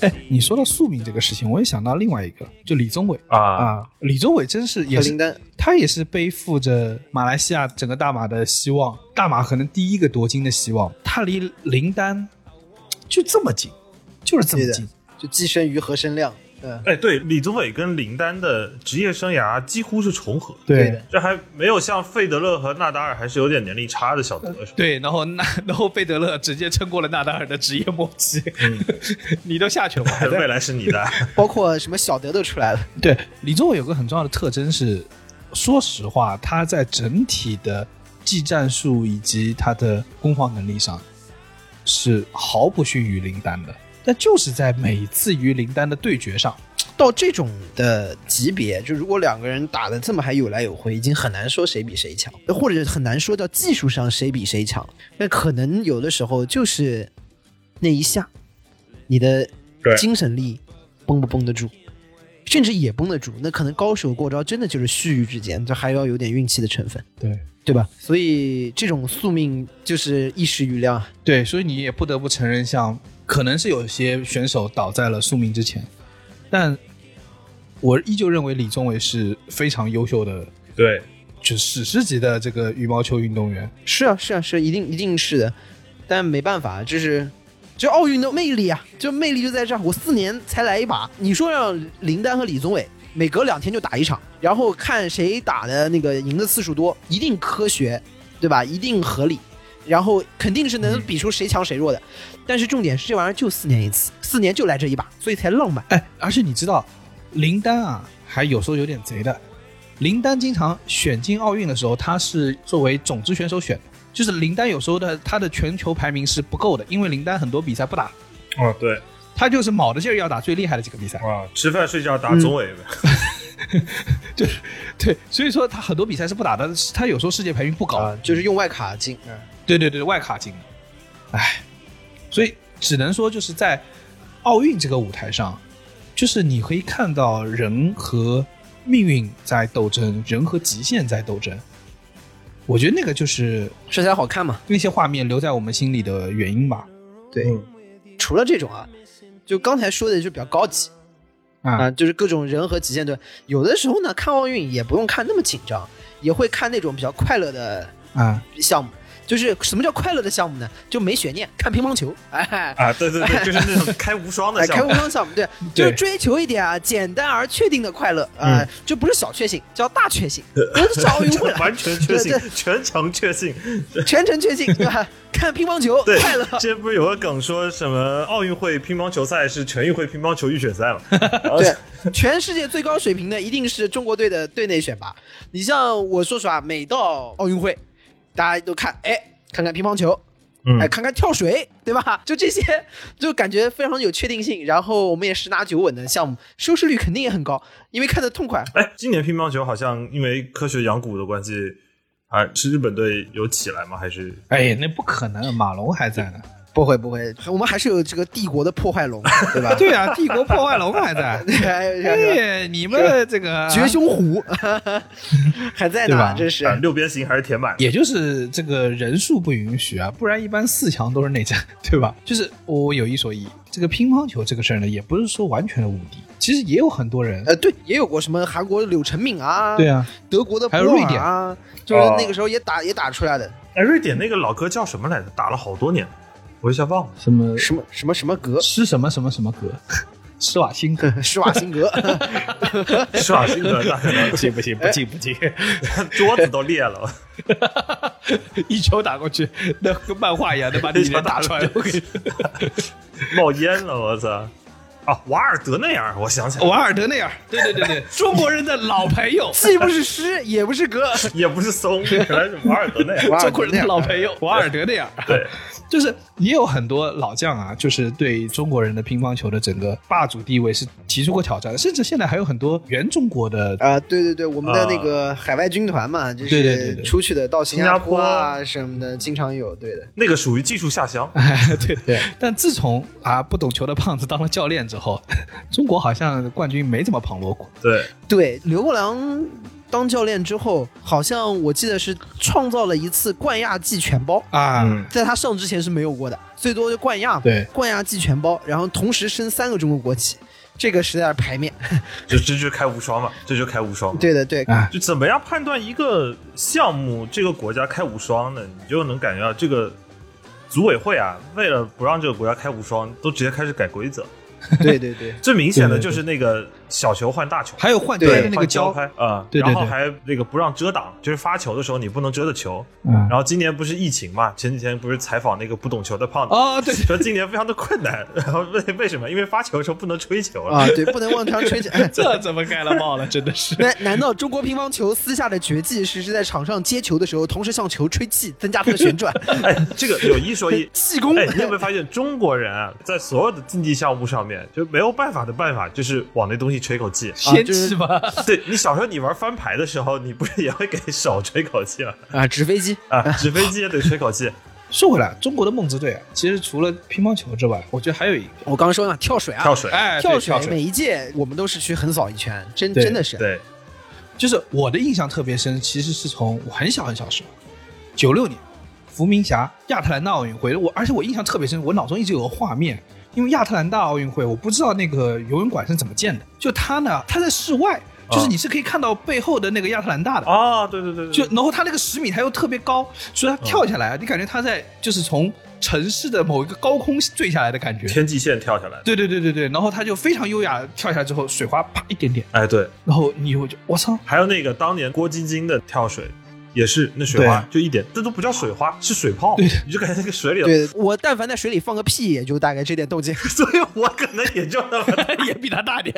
哎，你说到宿命这个事情，我也想到另外一个，就李宗伟啊啊，李宗伟真是也是林丹，他也是背负着马来西亚整个大马的希望，大马可能第一个夺金的希望，他离林丹就这么近，就是这么近。就寄生于何生亮，嗯，哎，对，李宗伟跟林丹的职业生涯几乎是重合，对。的这还没有像费德勒和纳达尔还是有点年龄差的小得手。对，然后纳 然后费德勒直接撑过了纳达尔的职业末期，你都下去了，未来是你的，包括什么小德都出来了，对，李宗伟有个很重要的特征是，说实话，他在整体的技战术以及他的攻防能力上是毫不逊于林丹的。但就是在每次与林丹的对决上，到这种的级别，就如果两个人打的这么还有来有回，已经很难说谁比谁强，或者很难说到技术上谁比谁强。那可能有的时候就是那一下，你的精神力绷不绷得住，甚至也绷得住，那可能高手过招真的就是须臾之间，这还要有点运气的成分，对对吧？所以这种宿命就是一时瑜亮啊。对，所以你也不得不承认像，可能是有些选手倒在了宿命之前，但我依旧认为李宗伟是非常优秀的，对，就史诗级的这个羽毛球运动员。是啊，是啊，是啊一定一定是的，但没办法，就是就奥运的魅力啊，就魅力就在这儿。我四年才来一把，你说让林丹和李宗伟每隔两天就打一场，然后看谁打的那个赢的次数多，一定科学，对吧？一定合理，然后肯定是能比出谁强谁弱的。但是重点是这玩意儿就四年一次，四年就来这一把，所以才浪漫。哎，而且你知道，林丹啊，还有时候有点贼的。林丹经常选进奥运的时候，他是作为种子选手选的，就是林丹有时候的他的全球排名是不够的，因为林丹很多比赛不打，哦对，他就是卯着劲儿要打最厉害的几个比赛。啊，吃饭睡觉打中委呗，对，所以说他很多比赛是不打的，他有时候世界排名不高。啊，就是用外卡进，嗯对对对，外卡进的，哎，所以只能说就是在奥运这个舞台上，就是你可以看到人和命运在斗争，人和极限在斗争。我觉得那个就是身材好看嘛。那些画面留在我们心里的原因吧。对，除了这种啊，就刚才说的就比较高级啊、啊，就是各种人和极限对。有的时候呢，看奥运也不用看那么紧张，也会看那种比较快乐的啊，项目。就是什么叫快乐的项目呢？就没悬念，看乒乓球，哎，啊，对对对，就是那种开无双的哎，项目开无。双项目，对，就是追求一点啊简单而确定的快乐啊、呃就不是小确幸，叫大确幸，不是奥运会了，完全确信对，全程确信。全程确信，对吧？看乒乓球对快乐，，之前不是有个梗说什么奥运会乒乓球赛是全运会乒乓球预选赛嘛？然后对，全世界最高水平的一定是中国队的队内选拔。你像我说实话，每到奥运会，大家都看，哎，看看乒乓球，嗯哎，看看跳水，对吧？就这些，就感觉非常有确定性。然后我们也十拿九稳的项目，收视率肯定也很高，因为看得痛快。哎，今年乒乓球好像因为科学养蛊的关系，啊，是日本队有起来吗？还是哎，那不可能，马龙还在呢。不会不会，我们还是有这个帝国的破坏龙，对吧？对啊，帝国破坏龙还在。对，你们这个绝凶虎 还在对吧呢，真是啊六边形还是填满？也就是这个人数不允许啊，不然一般四强都是内战，对吧？就是我有一说一，这个乒乓球这个事儿呢，也不是说完全的无敌，其实也有很多人，呃，对，也有过什么韩国柳成敏啊，对啊，德国的还有瑞典啊，就是那个时候也打、也打出来的，哎，瑞典那个老哥叫什么来着？打了好多年，我一下忘了。什么什么什么什么格，施什么什么什么格，施瓦辛格，施瓦辛格，施瓦辛格大概 不行不行不进不进，桌子都裂了。一球打过去，那跟漫画一样的把你脸打出来。冒烟了，我操！啊，瓦尔德内尔，我想起来，瓦尔德内尔，对对对对，中国人的老朋友，既不是诗也不是歌，也不是松，原来是瓦尔德内尔。瓦尔中国人的老朋友瓦尔德内尔。对，就是也有很多老将啊，就是对中国人的乒乓球的整个霸主地位是提出过挑战的，甚至现在还有很多原中国的啊、对对对，我们的那个海外军团嘛，就对对对对是出去的到新加坡啊什么的，经常有，对的。那个属于技术下乡。对对。但自从啊不懂球的胖子当了教练之后，中国好像冠军没怎么旁落过。对，对，刘国梁当教练之后，好像我记得是创造了一次冠亚季全包，啊，嗯，在他上之前是没有过的，最多就冠亚，对冠亚季全包，然后同时升三个中国国旗，这个实在是牌面。就这就开无双嘛，这就开无双嘛。对的，对，啊，就怎么样判断一个项目这个国家开无双呢？你就能感觉到这个组委会啊，为了不让这个国家开无双，都直接开始改规则。对对对，最明显的就是那个小球换大球，还有换对拍的那个换胶胶，拍啊，对对对然后还那个不让遮挡，就是发球的时候你不能遮的球。嗯，然后今年不是疫情嘛，前几天不是采访那个不懂球的胖子，哦对，说今年非常的困难，然后为为什么？因为发球的时候不能吹球啊，对，不能往场吹球。哎 这怎么盖了帽了？真的是。难难道中国乒乓球私下的绝技是是在场上接球的时候，同时向球吹气，增加它的旋转？哎，这个有一说一，气功哎，你有没有发现中国人啊，在所有的竞技项目上面就没有办法的办法，就是往那东西吹口气。仙就是气吧？对你小时候你玩翻牌的时候，你不是也会给手吹口气吗？啊，纸飞机啊，纸飞机也得吹口气。说回来，中国的梦之队啊，其实除了乒乓球之外，我觉得还有一个，我刚刚说了跳水啊，跳水，哎，跳水每一届我们都是去横扫一圈，真真的是。对，就是我的印象特别深，其实是从我很小很小时候，九六年伏明霞亚特兰大奥运会，我而且我印象特别深，我脑中一直有个画面，因为亚特兰大奥运会我不知道那个游泳馆是怎么建的，就它呢，它在室外，就是你是可以看到背后的那个亚特兰大的。啊，对对对对，就然后它那个十米它又特别高，所以它跳下来，你感觉它在就是从城市的某一个高空坠下来的感觉。天际线跳下来，对对对对对，然后它就非常优雅跳下来之后，水花啪一点点，哎对，然后你会就我操，还有那个当年郭晶晶的跳水。也是那水花就一点，这都不叫水花，是水泡，你就感觉那个水里，对。我但凡在水里放个屁，也就大概这点动静。所以我可能也就那么 也比他大点，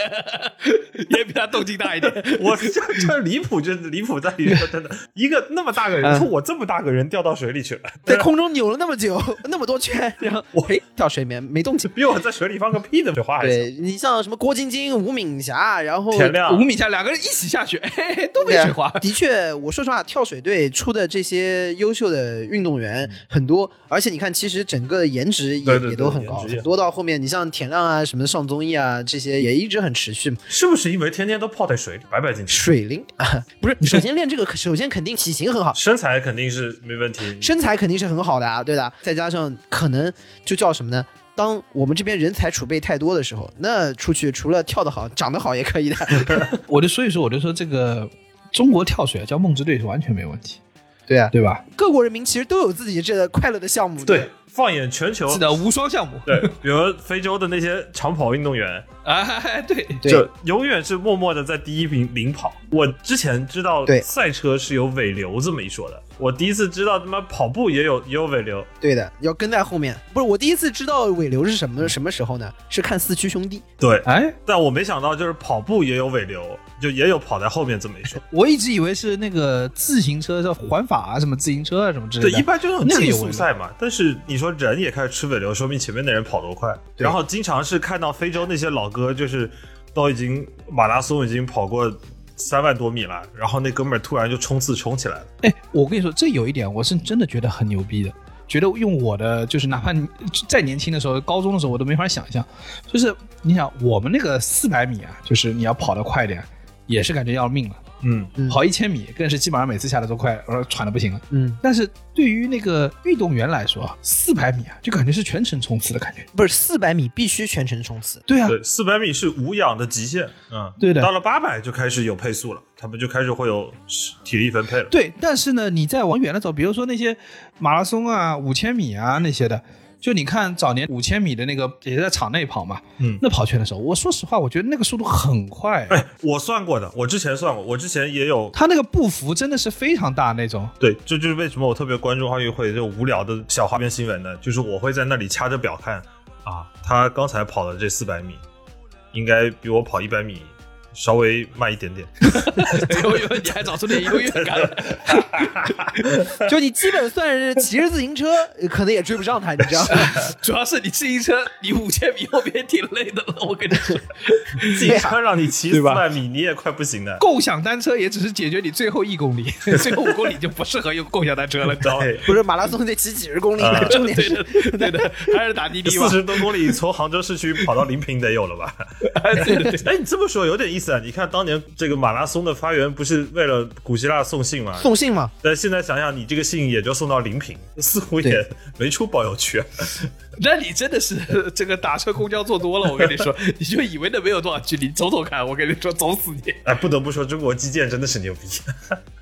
也比他动静大一点。我这这离谱，就是离谱在里面，真的，一个那么大个人，说我这么大个人掉到水里去了，在空中扭了那么久，那么多圈，然后我嘿掉水里面没动静。比我在水里放个屁的水花还对你像什么郭晶晶、吴敏霞，然后田亮。五米下两个人一起下去，嘿嘿都没水花。的确，我说实话，跳水队出的这些优秀的运动员很多，而且你看，其实整个颜值也对对对也都很高，多到后面，你像田亮啊，什么上综艺啊，这些也一直很持续嘛。是不是因为天天都泡在水里，白白净净，水灵啊，不是，首先练这个，首先肯定体型很好，身材肯定是没问题。身材肯定是很好的啊，对的。再加上可能就叫什么呢？当我们这边人才储备太多的时候，那出去除了跳得好，长得好也可以的。我就所以说，我就说这个中国跳水啊叫梦之队是完全没问题，对啊，对吧？各国人民其实都有自己这快乐的项目。对，放眼全球，是的，无双项目。对，比如非洲的那些长跑运动员，哎，对，对就永远是默默的在第一名领跑。我之前知道对赛车是有尾流这么一说的，我第一次知道他妈跑步也有也有尾流。对的，要跟在后面。不是我第一次知道尾流是什么什么时候呢？是看四驱兄弟。对，哎，但我没想到就是跑步也有尾流，就也有跑在后面这么一说。我一直以为是那个自行车叫环法啊，什么自行车啊，什么之类的对，的。一般就那种竞速赛嘛。但是你说人也开始吃尾流，说明前面的人跑多快。然后经常是看到非洲那些老哥，就是都已经马拉松已经跑过三万多米了，然后那哥们儿突然就冲刺冲起来了。哎，我跟你说，这有一点我是真的觉得很牛逼的，觉得用我的就是哪怕再年轻的时候，高中的时候我都没法想象，就是你想我们那个四百米啊，就是你要跑得快点，也是感觉要命了。嗯，嗯跑一千米更是基本上每次下来都快呃喘的不行了。嗯，但是对于那个运动员来说，四百米啊，就感觉是全程冲刺的感觉。不是四百米必须全程冲刺。对啊，对，四百米是无氧的极限。嗯，对的到了八百就开始有配速了，他们就开始会有体力分配了。对，但是呢，你再往远了走，比如说那些马拉松啊、五千米啊那些的，就你看早年五千米的那个也是在场内跑嘛，嗯那跑圈的时候，我说实话，我觉得那个速度很快，哎，我算过的，我之前算过，我之前也有他那个步幅真的是非常大那种。对，这就是为什么我特别关注奥运会这种无聊的小花边新闻呢？就是我会在那里掐着表看啊，他刚才跑的这四百米，应该比我跑一百米稍微慢一点点。有有，你还找出点优越感来。就你基本算是骑着自行车，可能也追不上他，你知道吗？主要是你自行车，你五千米后边挺累的了，我跟你说。自行车让你骑四百米，你也快不行了。共享单车也只是解决你最后一公里，最后五公里就不适合用共享单车了，你知道吗？对，不是马拉松得骑几十公里啊的，重点是对的，对的，还是打滴滴吧四。十多公里从杭州市区跑到临平得有了吧？对对对，哎，你这么说有点意思啊！你看当年这个马拉松的发源不是为了古希腊送信吗？送信吗。但现在想想，你这个信也就送到临平，似乎也没出保有区。那你真的是这个打车公交坐多了，我跟你说，你就以为那没有多少距离，走走看，我跟你说，走死你！哎，不得不说，中国基建真的是牛逼。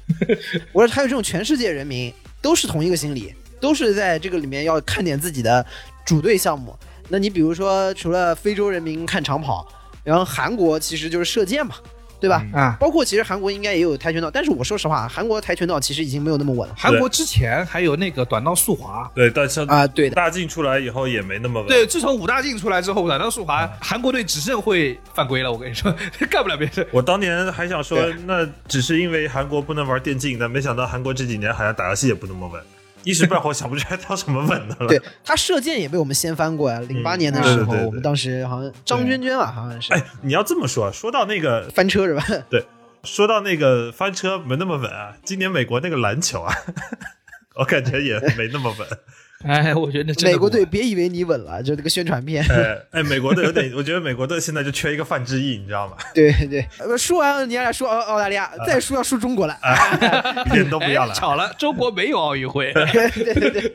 我说还有这种全世界人民都是同一个心理，都是在这个里面要看点自己的主队项目。那你比如说，除了非洲人民看长跑，然后韩国其实就是射箭嘛，对吧？啊，包括其实韩国应该也有跆拳道，但是我说实话，韩国跆拳道其实已经没有那么稳了韩国之前还有那个短道速滑。对，但像啊。对的，大进出来以后也没那么稳。对，自从五大进出来之后，短道速滑，韩国队只剩会犯规了。我跟你说，干不了别的。我当年还想说，那只是因为韩国不能玩电竞，但没想到韩国这几年好像打游戏也不那么稳，一时半会儿想不出来他什么稳的了。对他射箭也被我们掀翻过呀。零八年的时候，对对对我们当时好像张娟娟吧，好像是哎，你要这么说，说到那个，翻车是吧？对，说到那个翻车没那么稳啊，今年美国那个篮球啊，我感觉也没那么稳。哎，我觉得真的美国队别以为你稳了，就这个宣传片。哎哎，美国队有点，我觉得美国队现在就缺一个范志毅，你知道吗？对对，呃输完你俩说澳澳大利亚，再输要输中国了。一点都不要哎，了。巧了，中国没有奥运会，对对对，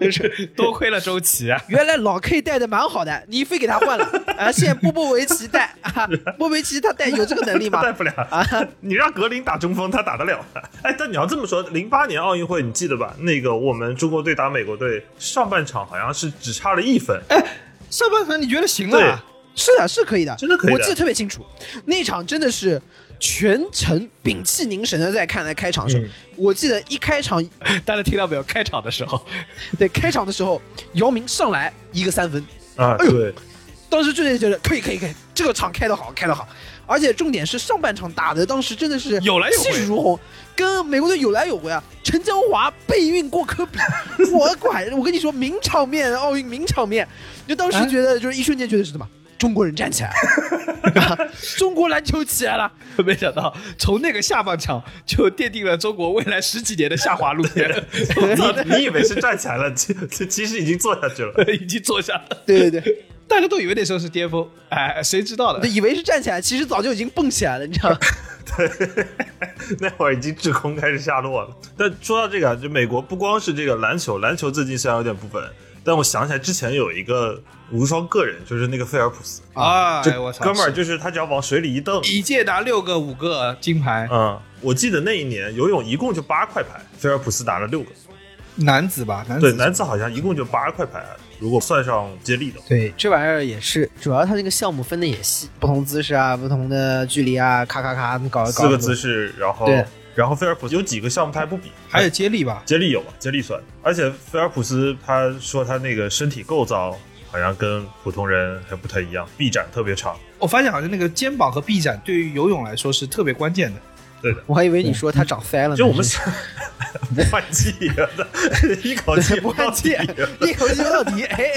就是多亏了周琦啊。原来老 K 带的蛮好的，你非给他换了啊！现在波波维奇带啊，波波维奇他带有这个能力吗？带不了啊，你让格林打中锋，他打得了。哎，但你要这么说，零八年奥运会你记得吧？那个我们中国队打美国队，上半场好像是只差了一分。哎上半场你觉得行对啊？是的，是可以的，真的可以的我记得特别清楚，那场真的是全程屏气凝神的在看在开场的时候，嗯我记得一开场，大家听到没有？开场的时候，对开场的时候，姚明上来一个三分，啊，哎呦对，当时就觉得可以可以可以，这个场开得好，开得好，而且重点是上半场打的当时真的是有来有回气势如虹，跟美国队有来有回啊！陈江华背运过科比，我管，我跟你说名场面，奥运名场面，就当时觉得就是一瞬间觉得是什么？中国人站起来了，啊 中国篮球起来了，没想到从那个下半场就奠定了中国未来十几年的下滑路线，你你以为是站起来了，其其其实已经坐下去了。已经坐下了。对对对，大家都以为那时候是巅峰，哎，谁知道的？以为是站起来，其实早就已经蹦起来了，你知道吗？对 那会儿已经滞空开始下落了。但说到这个啊，就美国不光是这个篮球，篮球最近虽然有点不稳，但我想起来之前有一个无双个人，就是那个菲尔普斯，啊，这哎我操，哥们儿就是他只要往水里一蹬，一届拿六个、五个金牌，嗯，我记得那一年游泳一共就八块牌，菲尔普斯拿了六个，男子吧，男对，男子好像一共就八块牌，如果算上接力的话。对，这玩意儿也是，主要他那个项目分的也细，不同姿势啊，不同的距离啊，咔咔咔搞搞四个姿势，然后对然后菲尔普斯有几个项目他还不比，还有接力吧，接力有吧，接力算。而且菲尔普斯他说他那个身体构造好像跟普通人还不太一样，臂展特别长。我发现好像那个肩膀和臂展对于游泳来说是特别关键的。对的，我还以为你说他长腮了呢，就我们是。不换气啊，一口气 不换气，一口气到底。哎，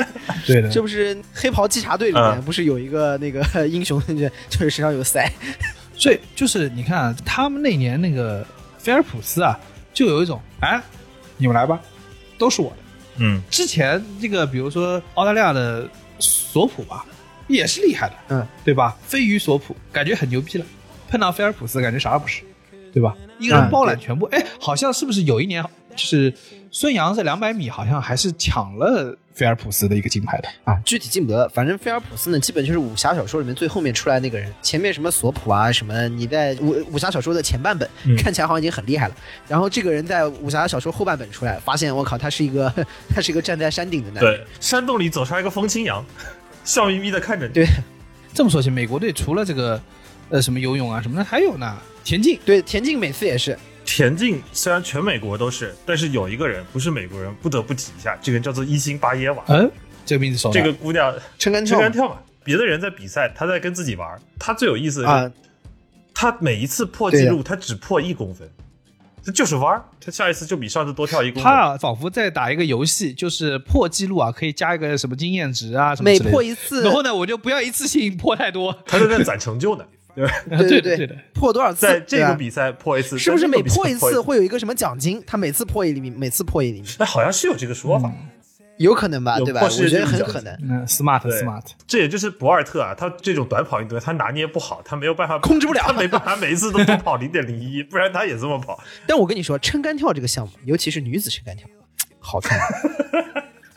对的。这不是黑袍稽查队里面嗯。不是有一个那个英雄，就就是身上有腮，所以就是你看啊，他们那年那个菲尔普斯啊，就有一种哎，你们来吧，都是我的。嗯，之前这个比如说澳大利亚的索普吧，也是厉害的，嗯，对吧？飞鱼索普感觉很牛逼了，碰到菲尔普斯感觉啥也不是，对吧？一个人包揽全部，哎、好像是不是有一年就是孙杨在两百米好像还是抢了菲尔普斯的一个金牌的？啊，具体记不得，反正菲尔普斯呢，基本就是武侠小说里面最后面出来那个人，前面什么索普啊什么，你在武武侠小说的前半本、嗯。看起来好像已经很厉害了，然后这个人在武侠小说后半本出来，发现我靠，他是一个 他是一个站在山顶的男人，对，山洞里走出来一个风清扬，笑眯眯的看着你。对。这么说起，美国队除了这个呃什么游泳啊什么的，还有呢田径。对，田径每次也是，田径虽然全美国都是，但是有一个人不是美国人，不得不提一下，这个人叫做伊辛巴耶娃。嗯，这个名字熟了。这个姑娘 撑杆跳嘛撑杆跳嘛，别的人在比赛，她在跟自己玩。她最有意思的是，啊，她每一次破纪录，她只破一公分，这就是玩儿。她下一次就比上次多跳一公分。他啊，仿佛在打一个游戏，就是破纪录啊，可以加一个什么经验值啊，什么每之类的破一次，然后呢，我就不要一次性破太多。她在那攒成就呢，对？对对对对，破多少次？在这个比赛破一次，是不是每破一次次？会有一个什么奖金？他每次破一厘米，每次破一厘米，哎，好像是有这个说法。有可能吧，对吧？我觉得很可能。嗯，smart smart，这也就是博尔特啊，他这种短跑运动员，他拿捏不好，他没有办法控制不了他没办法每一次都多跑零点零一，不然他也这么跑。但我跟你说，撑杆跳这个项目，尤其是女子撑杆跳，好看。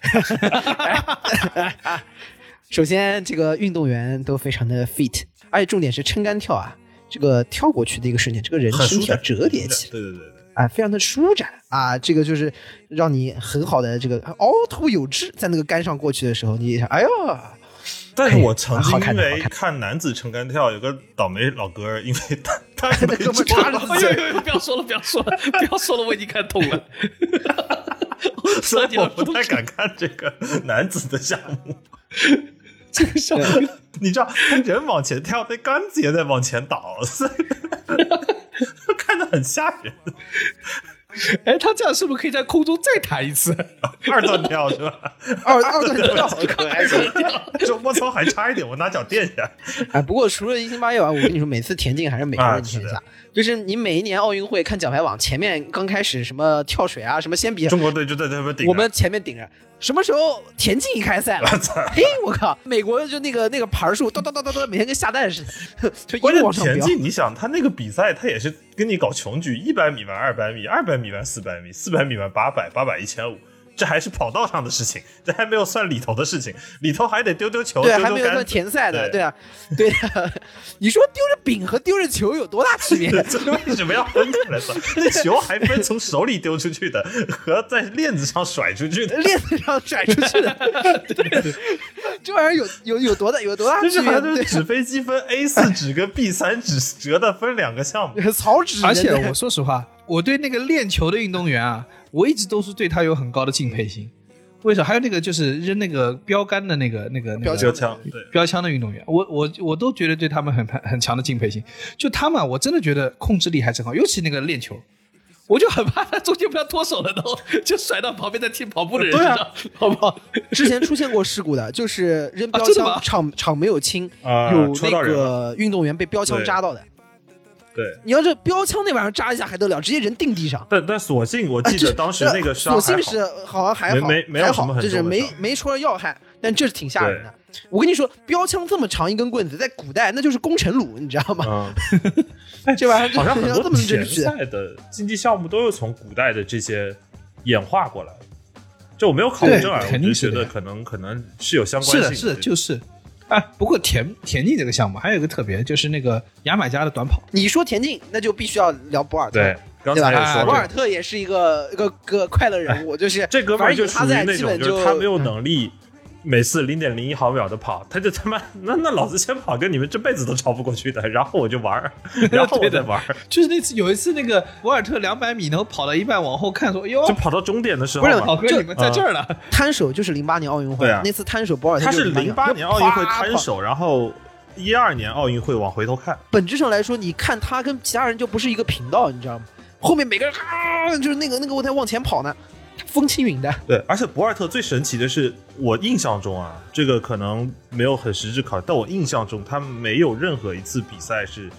首先，这个运动员都非常的 fit，而且重点是撑杆跳啊，这个跳过去的一个瞬间，这个人很舒展，身体要折叠起来，对对对对，啊，非常的舒展啊，这个就是让你很好的这个凹凸有致，在那个杆上过去的时候，你一想，哎呦，但是我曾经好看因为看看男子撑杆跳，有个倒霉老哥，因为他 他哥们插着哎呦呦呦！不要说了，不要说了，不要说了，我已经看痛了。所以我不太敢看这个男子的项目。这个项目，你知道，他人往前跳，那杆子也在往前倒，所以 看着很吓人。哎，他这样是不是可以在空中再弹一次？二段跳是吧？二二段跳可还行。这我操还差一点，我拿脚垫一下。哎，不过除了一星八夜啊，我跟你说，每次田径还是美国人天下。就是你每一年奥运会看奖牌榜前面刚开始什么跳水啊，什么先比中国队就在那边顶着。我们前面顶着，什么时候田径一开赛了？嘿，我靠！美国就那个那个牌数，哒哒哒哒哒，每天跟下蛋似的，就一关键路往上飙。田径，你想他那个比赛，他也是跟你搞穷举，一百米完二百米，二百米完四百米，四百米完八百，八百一千五，这还是跑道上的事情，这还没有算里头的事情，里头还得丢丢球，对，丢丢还没有算田赛的，对对啊，对啊。你说丢着饼和丢着球有多大区别？这为什么要分开来算？那球还分从手里丢出去的和在链子上甩出去的，链子上甩出去的，对这玩意儿有有有多大有多大区别？纸飞机分 A 四纸跟 B 三纸折的分两个项目。草纸，而且我说实话，我对那个练球的运动员啊，我一直都是对他有很高的敬佩心。为什么？还有那个就是扔那个标杆的那个那个那个标枪，对，标枪的运动员，我我我都觉得对他们很很很强的敬佩心。就他们啊，我真的觉得控制力还是很好，尤其那个练球，我就很怕他中间不要脱手了都，就甩到旁边在踢跑步的人身上，好不好？之前出现过事故的，就是扔标枪，场场没有清，啊有那个运动员被标枪扎到的。对。你要这标枪那玩意儿扎一下还得了，直接人定地上。但但索性我记得当时那个伤所还好幸是好像还好，没没没有还好，什么很就是没没出了要害，但这是挺吓人的。我跟你说，标枪这么长一根棍子，在古代那就是攻城弩，你知道吗？嗯，这玩意儿好像很多这么田真实。赛的竞技项目都是从古代的这些演化过来的。这我没有考证啊，我就是觉得可能可能是有相关性是的，是的，就是。啊，不过田田径这个项目还有一个特别，就是那个牙买加的短跑。你说田径，那就必须要聊博尔特，对，刚？才也说博尔，特也是一个一个个快乐人物，就是这哥们儿就他在，那种基本就是他没有能力。每次零点零一毫秒的跑，他就他妈 那那老子先跑，跟你们这辈子都超不过去的，然后我就玩儿，然后我再玩儿，就是那次有一次那个博尔特两百米，然后跑到一半往后看说：“哟就，跑到终点的时候不是哥你们在这儿了。摊手就是零八年奥运会对啊。那次摊手博尔特他是零八年奥运会摊手，然后一二年奥运会往回头看，本质上来说，你看他跟其他人就不是一个频道，你知道吗？后面每个人啊，就是那个那个我在往前跑呢，风轻云淡。对，而且博尔特最神奇的是，我印象中啊，这个可能没有很实质考虑，但我印象中他没有任何一次比赛是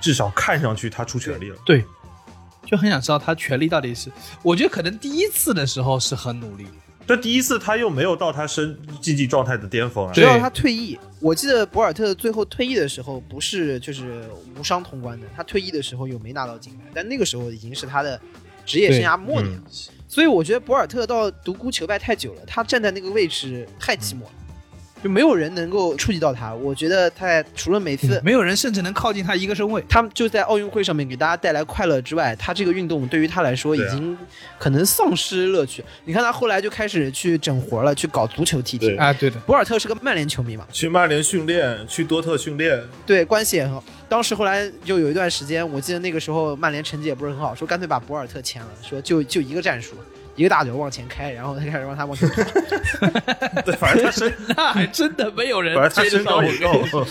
至少看上去他出全力了。对，就很想知道他权力到底是。我觉得可能第一次的时候是很努力，但第一次他又没有到他身竞技状态的巅峰啊直。到他退役，我记得博尔特最后退役的时候不是就是无伤通关的，他退役的时候又没拿到金牌，但那个时候已经是他的职业生涯末年了。所以我觉得博尔特到独孤求败太久了，他站在那个位置太寂寞了，就没有人能够触及到他。我觉得他除了每次没有人甚至能靠近他一个身位。他们就在奥运会上面给大家带来快乐之外，他这个运动对于他来说已经可能丧失乐趣。你看他后来就开始去整活了，去搞足球踢踢。啊，对的，博尔特是个曼联球迷嘛，去曼联训练，去多特训练，对，关系也很好。当时后来就有一段时间，我记得那个时候曼联成绩也不是很好，说干脆把博尔特签了，说就就一个战术，一个大脚往前开，然后他开始让他往前跑。对，反正他身，那还真的没有人反正他追得上我身高也够。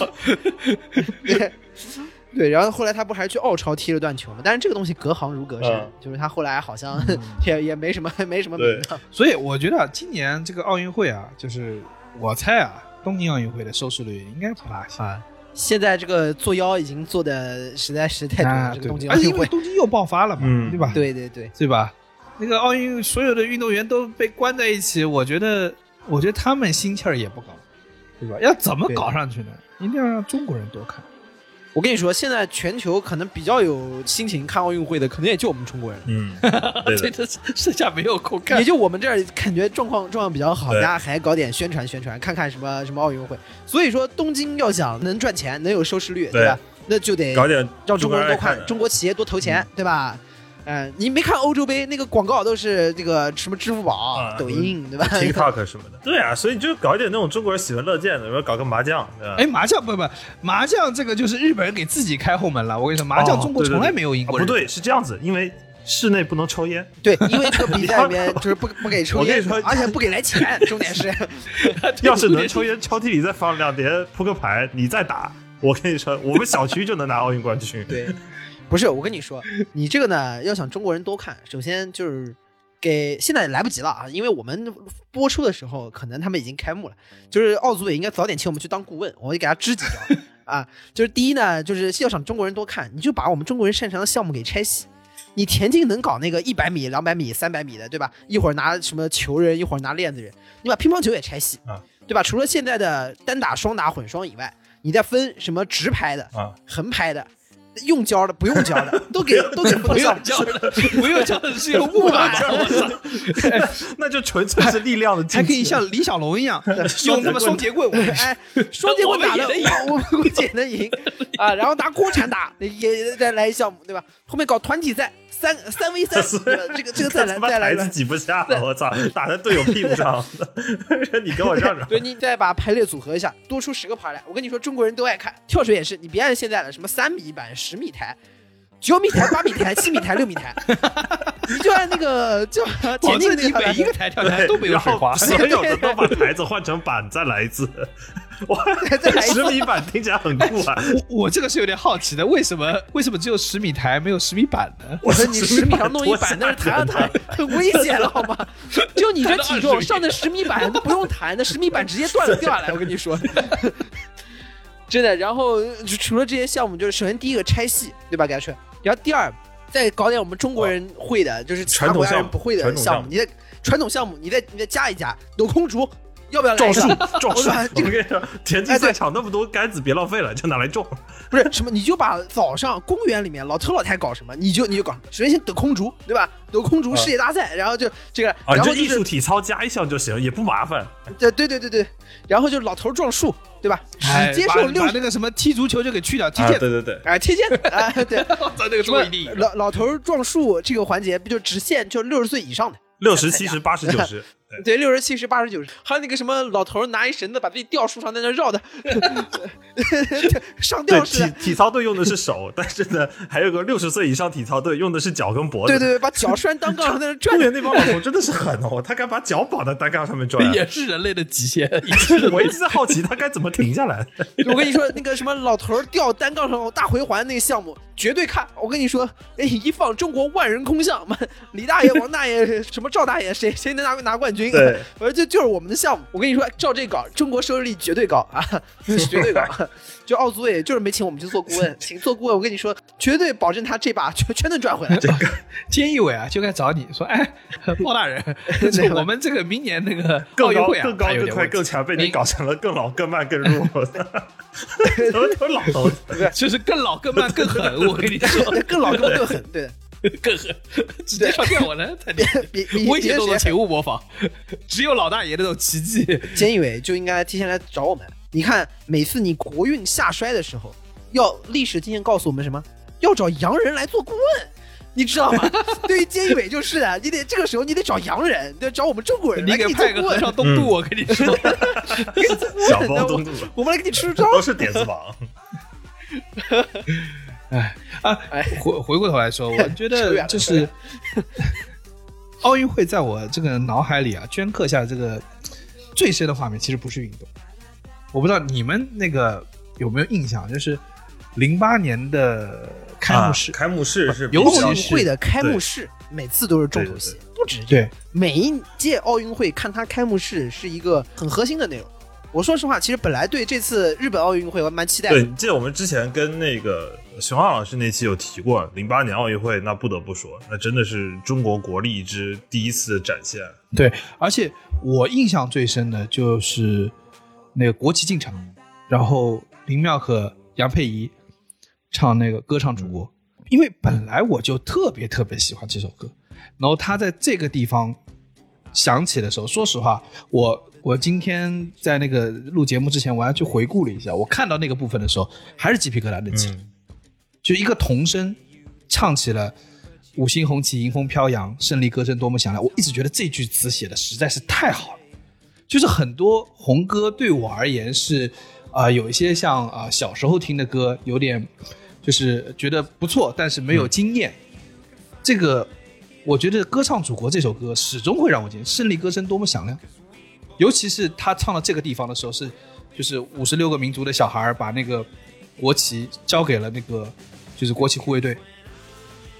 对，对，然后后来他不还去澳超踢了段球嘛？但是这个东西隔行如隔山，嗯就是他后来好像也也没什么没什么名对堂。所以我觉得啊今年这个奥运会啊，就是我猜啊，东京奥运会的收视率应该不大行啊。现在这个作妖已经做的实在是太多了，啊，这个对而且因为东京奥运会。东京又爆发了嘛，嗯对吧？对对对，对吧？那个奥运所有的运动员都被关在一起，我觉得，我觉得他们心气儿也不高，对吧？要怎么搞上去呢？一定要让中国人多看。我跟你说，现在全球可能比较有心情看奥运会的，可能也就我们中国人了。嗯，对这剩下没有空看也。就我们这儿感觉状况状况比较好，大家还搞点宣传宣传，看看什么什么奥运会。所以说，东京要想能赚钱，能有收视率，对吧？那就得搞点让中国人多看，中国企业多投钱，对吧？嗯，你没看欧洲杯那个广告都是这个什么支付宝、啊抖音，对吧？TikTok 什么的。对啊，所以你就搞一点那种中国人喜闻乐见的，比如搞个麻将，对吧？哎，麻将不不，麻将这个就是日本人给自己开后门了。我跟你说，麻将哦中国从来没有赢过不对，是这样子，因为室内不能抽烟。对，因为这个比赛里面就是不不给抽烟我跟你说，而且不给来钱，重点是。要是能抽烟，抽屉里再放两叠扑克牌，你再打，我跟你说，我们小区就能拿奥运冠军。对，不是，我跟你说，你这个呢，要想中国人多看，首先就是给现在也来不及了啊，因为我们播出的时候，可能他们已经开幕了。就是奥组委应该早点请我们去当顾问，我就给他支几招 啊。就是第一呢，就是要想中国人多看，你就把我们中国人擅长的项目给拆细。你田径能搞那个一百米、两百米、三百米的，对吧？一会儿拿什么球人，一会儿拿链子人，你把乒乓球也拆细啊，对吧？除了现在的单打、双打、混双以外，你再分什么直拍的啊、横拍的。用胶的、不用胶的，都给都给不用胶的，不用胶的是个木板，我操！那就纯粹是力量的，还可以像李小龙一样 用他妈双节棍，哎，双节棍打的我们估计也能赢啊。然后拿锅铲打也再来一项目，对吧？后面搞团体赛，三三 v 三，这个这个再来再来挤不下了，我操，打在队友屁股上，你给我让让。对你再把排列组合一下，多出十个牌来。我跟你说，中国人都爱看跳水也是，你别按现在的什么三米板、十米台。九米台、八米台、七米台、六米台，你就按那个就田径你每一个台跳台都没有水花，所有的都把台子换成板，再来一次。哇，十米板听起来很酷啊！我我这个是有点好奇的，为什么为什么只有十米台没有十米板呢？我说你十米上弄一板，那是弹啊弹，很危险了好吗？就你这体重上那十米板都不用弹，那十米板直接断了掉下来。我跟你说。真的，然后除了这些项目，就是首先第一个拆戏，对吧，盖春？然后第二，再搞点我们中国人会的，就是其他国家人不会的项目。你再传统项目，你再你再加一加，抖空竹，要不要撞树？撞树！我跟你说，田径赛场那么多杆子，别浪费了，就拿来种。不是什么，你就把早上公园里面老头老太搞什么，你就你就搞。首先先得空竹，对吧？得空竹世界大赛，然后就这个，然后艺术体操加一项就行，也不麻烦。对对对对对，然后就老头撞树。对吧？只接受六把那个什么踢足球就给去掉，踢毽子。对对对，啊，踢毽啊，对，咱那个注意力。老老头撞树这个环节，不就直线就六十岁以上的？六十七十八十九十。对，六十七十八十九十，还有那个什么老头拿一绳子把自己吊树上，在那绕的，上吊式。体体操队用的是手，但是呢，还有个六十岁以上体操队用的是脚跟脖子。对 对对，把脚拴单杠上在那转。那帮老头真的是狠哦，他敢把脚绑在单杠上面转，也是人类的极限。我一直在好奇他该怎么停下来。我跟你说，那个什么老头吊单杠上大回环那个项目，绝对看。我跟你说，哎，一放中国万人空巷，李大爷、王大爷、什么赵大爷，谁谁能拿拿冠军？对，我说这就是我们的项目。我跟你说，照这搞，中国收视率绝对高啊，绝对高。就奥组委就是没请我们去做顾问，请做顾问，我跟你说，绝对保证他这把全全能赚回来。这个菅义伟啊，就该找你说，哎，包大人，我们这个明年那个奥运会啊，更高、更快、更强，被你搞成了更老、更慢、更弱。怎么都老头？就是更老、更慢、更狠。我跟你说，更老、更、更狠，对。更狠，直接上电我了，太厉威胁动作，请勿模仿。只有老大爷那种奇迹。菅义伟就应该提前来找我们。你看，每次你国运下衰的时候，要历史经验告诉我们什么？要找洋人来做顾问，你知道吗？对于菅义伟就是的，你得这个时候你得找洋人，得找我们中国人来给你派个和尚东渡，我跟你说，小包东渡，我们来给你出招，都是点子王。哎啊！回回过头来说，我觉得 就是 奥运会在我这个脑海里啊，镌刻下这个最深的画面，其实不是运动。我不知道你们那个有没有印象，就是零八年的开幕式，开幕式是尤其是会的开幕式，每次都是重头戏，不止对每一届奥运会看它开幕式是一个很核心的内容。我说实话，其实本来对这次日本奥运会我蛮期待的。对，记得我们之前跟那个熊浩老师那期有提过，零八年奥运会，那不得不说，那真的是中国国力之第一次展现。对，而且我印象最深的就是那个国旗进场，然后林妙可、杨佩仪唱那个歌唱祖国，因为本来我就特别特别喜欢这首歌，然后他在这个地方响起的时候，说实话，我。我今天在那个录节目之前，我还去回顾了一下，我看到那个部分的时候，还是鸡皮疙瘩的起。就一个童声唱起了“五星红旗迎风飘扬，胜利歌声多么响亮”，我一直觉得这句词写的实在是太好了。就是很多红歌对我而言是啊，有一些像啊小时候听的歌，有点就是觉得不错，但是没有经验。这个我觉得《歌唱祖国》这首歌始终会让我惊艳，胜利歌声多么响亮。尤其是他唱到这个地方的时候，是就是五十六个民族的小孩把那个国旗交给了那个就是国旗护卫队，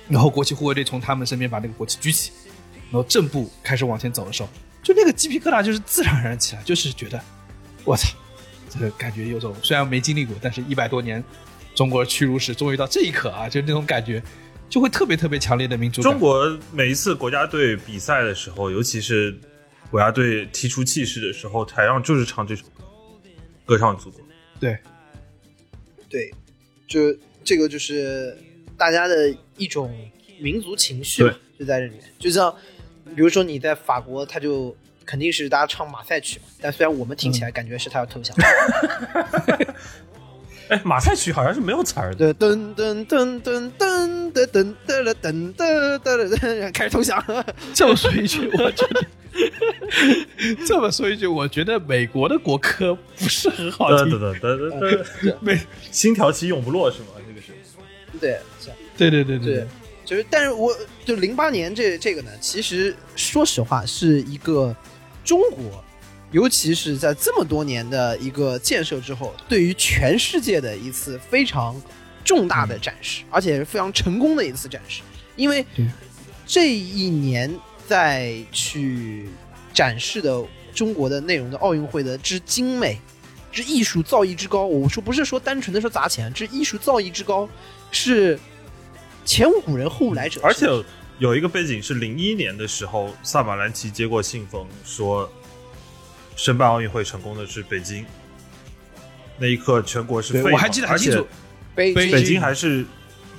然后国旗护卫队从他们身边把那个国旗举起，然后正步开始往前走的时候，就那个鸡皮疙瘩就是自然而然起来，就是觉得，我操，这个感觉有种虽然没经历过，但是一百多年中国屈辱史终于到这一刻啊，就那种感觉，就会特别特别强烈的民族。中国每一次国家队比赛的时候，尤其是国家队踢出气势的时候，台上就是唱这首歌，歌唱祖国。对，对，就这个就是大家的一种民族情绪，就在这里面。就像比如说你在法国，他就肯定是大家唱马赛曲嘛，但虽然我们听起来感觉是他要投降，哎，马赛曲好像是没有词儿的。对，噔噔噔噔噔噔噔噔噔噔噔噔，开始投降了。这么说一句，我觉得 这么说一句，我觉得美国的国歌不是很好噔听。噔噔噔噔，美，心条旗永不落是吗？这个是。对，对对对对，就是，但是我就零八年这这个呢，其实说实话是一个中国，尤其是在这么多年的一个建设之后，对于全世界的一次非常重大的展示，而且是非常成功的一次展示。因为这一年再去展示的中国的内容的奥运会的之精美、之艺术造诣之高，我说不是说单纯的说砸钱，之艺术造诣之高是前无古人后无来者，而且有一个背景是零一年的时候，萨马兰奇接过信封说，申办奥运会成功的是北京。那一刻，全国是沸腾对我还记得很而且清楚，北北北京还是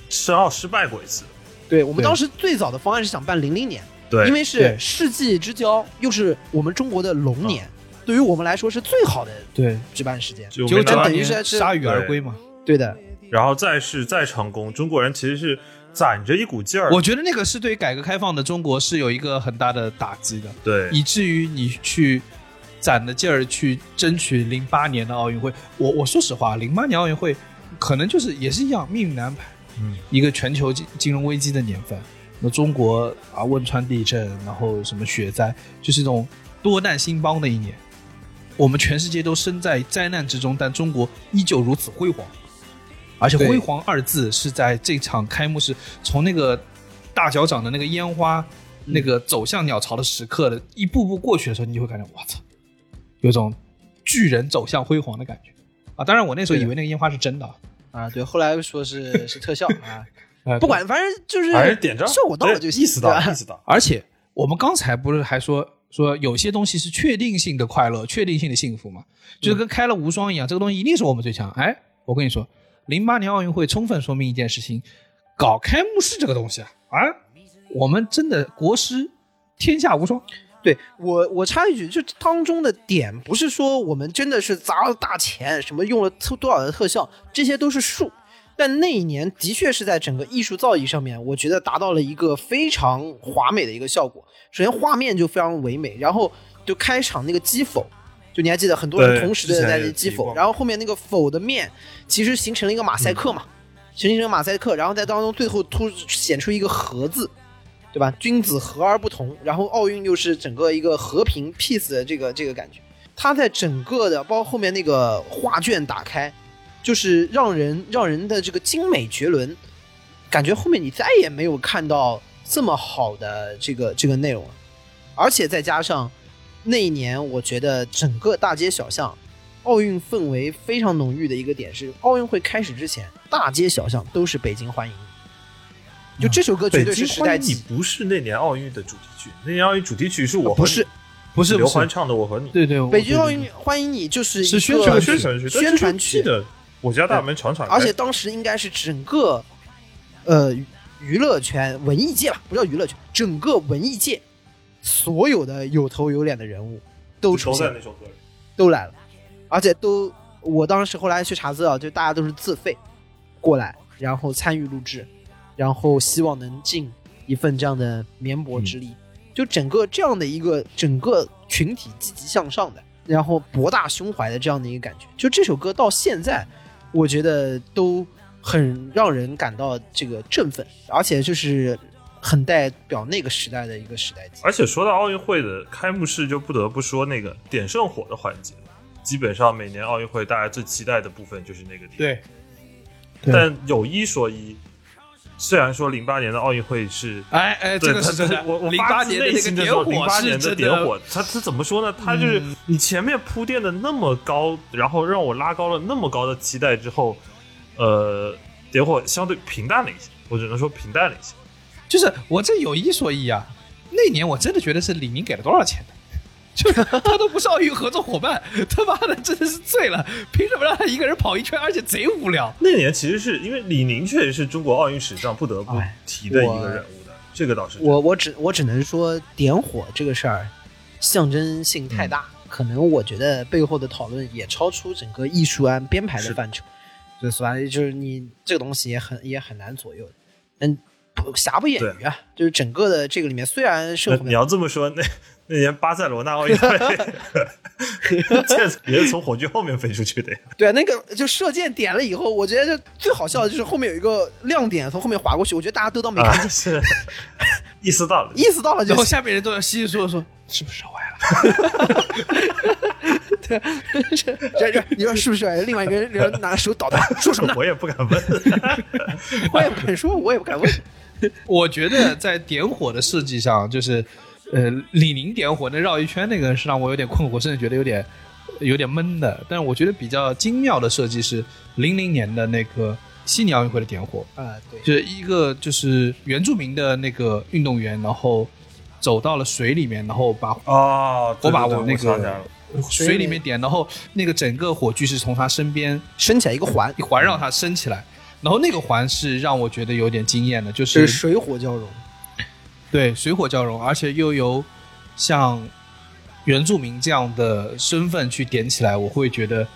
申奥失败过一次。对对我们当时最早的方案是想办零零年，对，因为是世纪之交，又是我们中国的龙年，对于我们来说是最好的对，举办时间。就这就等于是是铩羽而归嘛。对的，然后再是再成功，中国人其实是攒着一股劲儿。我觉得那个是对改革开放的中国是有一个很大的打击的，对以至于你去攒的劲儿去争取零八年的奥运会。我我说实话，零八年奥运会可能就是也是一样命运安排，嗯，一个全球金金融危机的年份。那中国啊，汶川地震，然后什么雪灾，就是一种多难兴邦的一年。我们全世界都身在灾难之中，但中国依旧如此辉煌。而且“辉煌”二字是在这场开幕式从那个大脚掌的那个烟花，那个走向鸟巢的时刻的一步步过去的时候，你就会感觉我操，有种巨人走向辉煌的感觉啊！当然，我那时候以为那个烟花是真的啊，啊，对，后来说是是特效啊，呃不管，反正就是还是点着效果到了就行，对意思到对吧意思到。而且我们刚才不是还说说有些东西是确定性的快乐、确定性的幸福嘛？就是跟开了无双一样，这个东西一定是我们最强。哎，我跟你说，零八年奥运会充分说明一件事情：搞开幕式这个东西啊，啊，我们真的国师天下无双。对我，我插一句，就当中的点不是说我们真的是砸了大钱，什么用了特多少的特效，这些都是数。但那一年的确是在整个艺术造诣上面，我觉得达到了一个非常华美的一个效果。首先画面就非常唯美，然后就开场那个击否，就你还记得很多人同时的在击否，然后后面那个否的面其实形成了一个马赛克嘛，形成了马赛克，然后在当中最后突显出一个和字，对吧？君子和而不同，然后奥运又是整个一个和平 peace 的这个这个感觉。它在整个的，包括后面那个画卷打开，就是让人让人的这个精美绝伦，感觉后面你再也没有看到这么好的这个这个内容了。而且再加上那一年，我觉得整个大街小巷，奥运氛围非常浓郁的一个点是，奥运会开始之前，大街小巷都是北京欢迎你。就这首歌绝北对京欢迎你是时代记忆，不是那年奥运的主题曲，那年奥运主题曲是我不是不是刘欢唱的《我和你》。对对，北京奥对运欢迎你就是是一个宣传宣传曲，宣传曲，曲的我家大门常常开，而且当时应该是整个呃娱乐圈、文艺界吧，不叫娱乐圈，整个文艺界所有的有头有脸的人物都出现了，都在那首歌里。都来了，而且都我当时后来去查资料，就大家都是自费过来，然后参与录制，然后希望能尽一份这样的绵薄之力，就整个这样的一个整个群体积极向上的，然后博大胸怀的这样的一个感觉。就这首歌到现在，我觉得都很让人感到这个振奋，而且就是很代表那个时代的一个时代。而且说到奥运会的开幕式，就不得不说那个点圣火的环节。基本上每年奥运会大家最期待的部分就是那个点。对但有一说一，虽然说零八年的奥运会是哎哎，这个是真的。我我零发自八年的那个内心的说，点火零八年是真点火，他他怎么说呢？他就是嗯你前面铺垫的那么高，然后让我拉高了那么高的期待之后，呃，点火相对平淡了一些，我只能说平淡了一些。就是我这有一说一啊，那年我真的觉得是李宁给了多少钱的，就是他都不是奥运合作伙伴，他妈的真的是醉了，凭什么让他一个人跑一圈，而且贼无聊？那年其实是因为李宁确实是中国奥运史上不得不哎提的一个人物的，这个倒是我我只我只能说点火这个事儿象征性太大，可能我觉得背后的讨论也超出整个艺术安编排的范畴，就所以就是你这个东西也很也很难左右，嗯，不瑕不掩瑜啊，就是整个的这个里面虽然社会你要这么说，那那年巴塞罗那奥运会，这也是从火炬后面飞出去的呀。对啊，那个就射箭点了以后，我觉得最好笑的就是后面有一个亮点从后面划过去，我觉得大家都当没看啊，见，是意识到了，意识到了。然后下面人都要稀稀疏疏说是不是烧歪了？这这你说是不是？另外一个人人拿手捣蛋说什么？我也不敢问。我也不敢说，我也不敢问。我觉得在点火的设计上，就是呃，李宁点火那绕一圈那个是让我有点困惑，甚至觉得有点有点闷的。但是我觉得比较精妙的设计是零零年的那个悉尼奥运会的点火，啊，对，就是一个就是原住民的那个运动员，然后走到了水里面，然后把哦，我把我想起来了个水里面点，然后那个整个火炬是从他身边升起来一个环一，环绕他升起来，然后那个环是让我觉得有点惊艳的，就就是是水火交融。对水火交融，而且又由像原住民这样的身份去点起来，我会觉得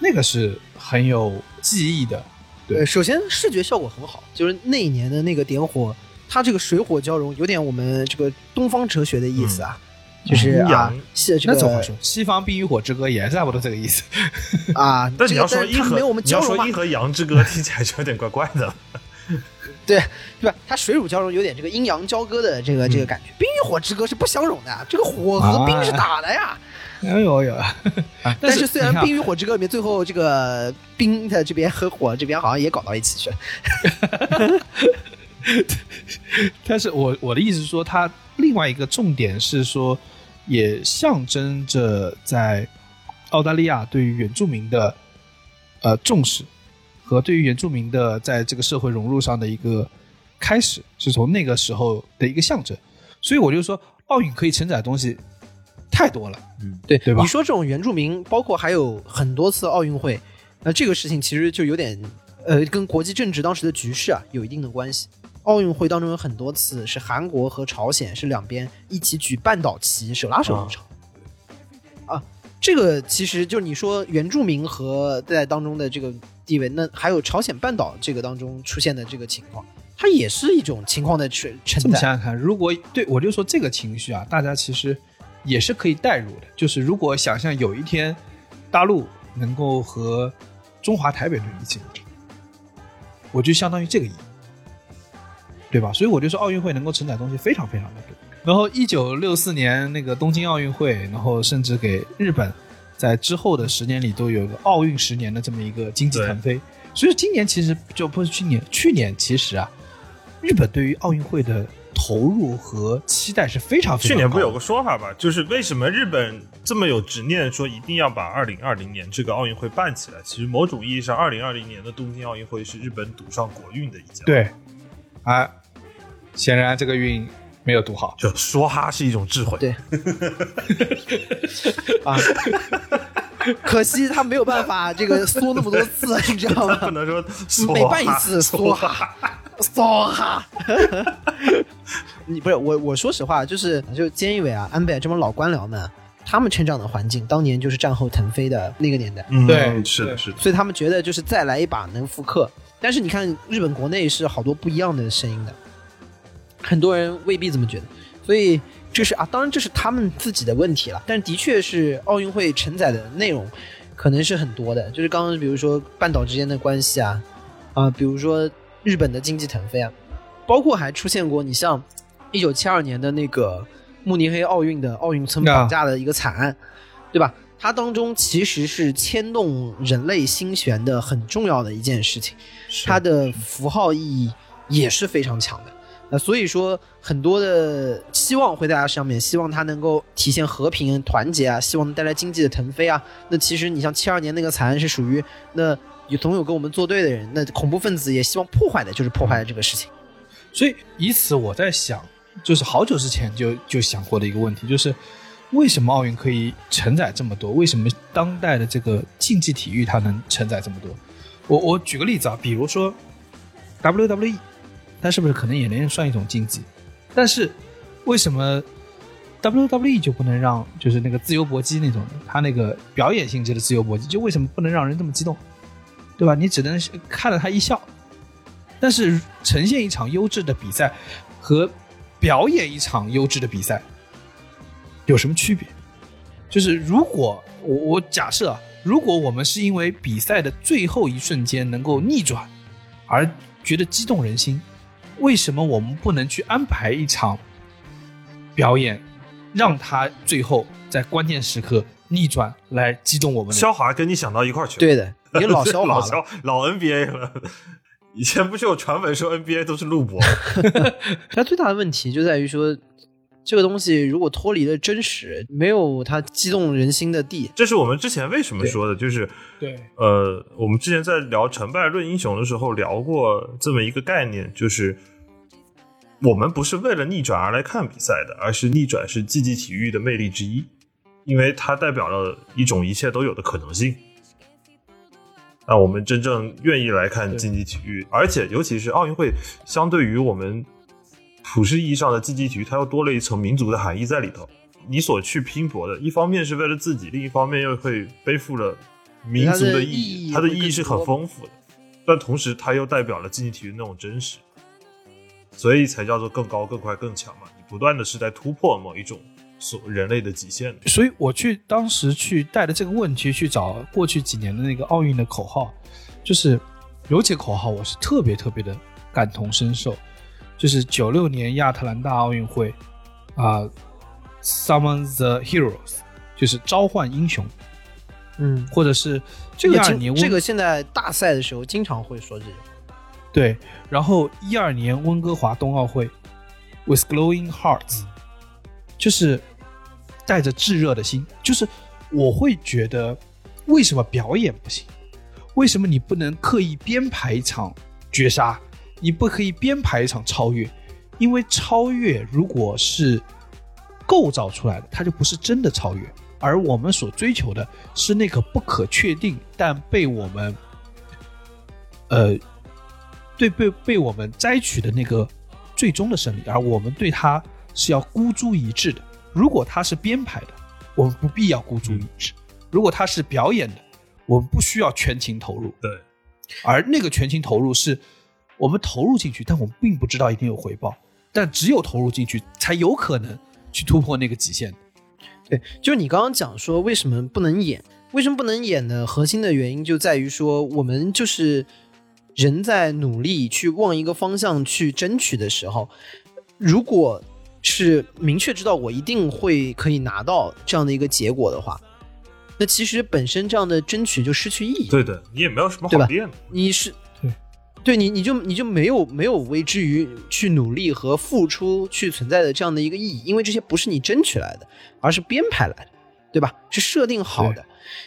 那个是很有记忆的。对呃，首先视觉效果很好，就是那一年的那个点火，它这个水火交融，有点我们这个东方哲学的意思啊，就是啊阴阳，是这个那怎么说？西方《冰与火之歌》也是差不多这个意思。啊。但你要说阴和没有我们你要交融嘛说阴，和阳之歌，听起来就有点怪怪的。对对吧？它水乳交融，有点这个阴阳交割的这个这个感觉。冰与火之歌是不相容的，这个火和冰是打的呀。哎呦呦！但是虽然《冰与火之歌》里面最后这个冰的这边和火这边好像也搞到一起去了，但是我我的意思是说，它另外一个重点是说，也象征着在澳大利亚对于原住民的呃重视和对于原住民的在这个社会融入上的一个开始，是从那个时候的一个象征。所以我就说，奥运可以承载的东西太多了。嗯对对吧你说这种原住民，包括还有很多次奥运会，那这个事情其实就有点呃，跟国际政治当时的局势啊有一定的关系。奥运会当中有很多次是韩国和朝鲜是两边一起举半岛旗，手拉手入场。啊，这个其实就是你说原住民和在当中的这个地位，那还有朝鲜半岛这个当中出现的这个情况，它也是一种情况的承承这么。想想看，如果对我就说这个情绪啊，大家其实也是可以代入的。就是如果想象有一天大陆能够和中华台北队一起，我就相当于这个意义，对吧？所以我就说奥运会能够承载东西非常非常的多。然后一九六四年那个东京奥运会，然后甚至给日本在之后的十年里都有一个奥运十年的这么一个经济腾飞。所以今年其实就不是去年，去年其实啊，日本对于奥运会的投入和期待是非常非常去年不有个说法吧，就是为什么日本这么有执念，说一定要把二零二零年这个奥运会办起来？其实某种意义上，二零二零年的东京奥运会是日本赌上国运的一家。，对啊，显然这个运没有读好。就说哈是一种智慧。对 啊，可惜他没有办法这个缩那么多次，你知道吗？不能说说每办一哈次说说哈，说哈。你不是我，我说实话，就是就菅义伟啊、安倍这帮老官僚们，他们成长的环境，当年就是战后腾飞的那个年代，嗯，对是的，是的。所以他们觉得就是再来一把能复刻。但是你看日本国内是好多不一样的声音的，很多人未必这么觉得，所以这是啊，当然这是他们自己的问题了。但的确是奥运会承载的内容可能是很多的，就是刚刚比如说半岛之间的关系啊，啊、比如说日本的经济腾飞啊，包括还出现过你像一九七二年的那个慕尼黑奥运的奥运村绑架的一个惨案，对吧？它当中其实是牵动人类心弦的很重要的一件事情，它的符号意义也是非常强的。那所以说，很多的希望会在它上面，希望它能够体现和平、团结啊，希望能带来经济的腾飞啊。那其实你像七二年那个惨案是属于那有总有跟我们作对的人，那恐怖分子也希望破坏的就是破坏了这个事情。所以以此我在想，就是好久之前就就想过的一个问题，就是为什么奥运可以承载这么多？为什么当代的这个竞技体育它能承载这么多？我我举个例子啊，比如说 WWE，它是不是可能也能算一种竞技？但是为什么 WWE 就不能让就是那个自由搏击那种的，它那个表演性质的自由搏击，就为什么不能让人这么激动？对吧？你只能看着他一笑，但是呈现一场优质的比赛和表演一场优质的比赛有什么区别？就是如果我我假设啊，如果我们是因为比赛的最后一瞬间能够逆转而觉得激动人心，为什么我们不能去安排一场表演，让他最后在关键时刻逆转来击中我们？肖华跟你想到一块儿去了，对的，你老 肖老。肖老 NBA 了。以前不是有传闻说 NBA 都是录播？它最大的问题就在于说，这个东西如果脱离了真实，没有它激动人心的地。这是我们之前为什么说的，就是对呃，我们之前在聊成败论英雄的时候聊过这么一个概念，就是我们不是为了逆转而来看比赛的，而是逆转是竞技体育的魅力之一，因为它代表了一种一切都有的可能性。那我们真正愿意来看竞技体育，而且尤其是奥运会，相对于我们普世意义上的竞技体育，它又多了一层民族的含义在里头。你所去拼搏的，一方面是为了自己，另一方面又会背负了民族的意义，它的意义是很丰富的，但同时它又代表了竞技体育那种真实，所以才叫做更高、更快、更强嘛。你不断的是在突破某一种所人类的极限的。所以我去当时去带着这个问题去找过去几年的那个奥运的口号，就是有几个口号我是特别特别的感同身受，就是九六年亚特兰大奥运会啊、s u m m o n the heroes，就是召唤英雄，嗯，或者是这个这个现在大赛的时候经常会说这种。对，然后一二年温哥华冬奥会，with glowing hearts，就是带着炙热的心，就是我会觉得，为什么表演不行？为什么你不能刻意编排一场绝杀？你不可以编排一场超越？因为超越如果是构造出来的，它就不是真的超越，而我们所追求的是那个不可确定但被我们，呃，对被被我们摘取的那个最终的胜利，而我们对它是要孤注一掷的。如果它是编排的，我们不必要孤注一掷；如果它是表演的，我们不需要全情投入。对，而那个全情投入是我们投入进去，但我们并不知道一定有回报，但只有投入进去，才有可能去突破那个极限。对，就是你刚刚讲说为什么不能演，为什么不能演呢？核心的原因就在于说，我们就是人在努力去往一个方向去争取的时候，如果是明确知道我一定会可以拿到这样的一个结果的话，那其实本身这样的争取就失去意义。对的，你也没有什么好练的。你是对，你你就你就没有没有为之于去努力和付出去存在的这样的一个意义，因为这些不是你争取来的，而是编排来的，对吧？是设定好的。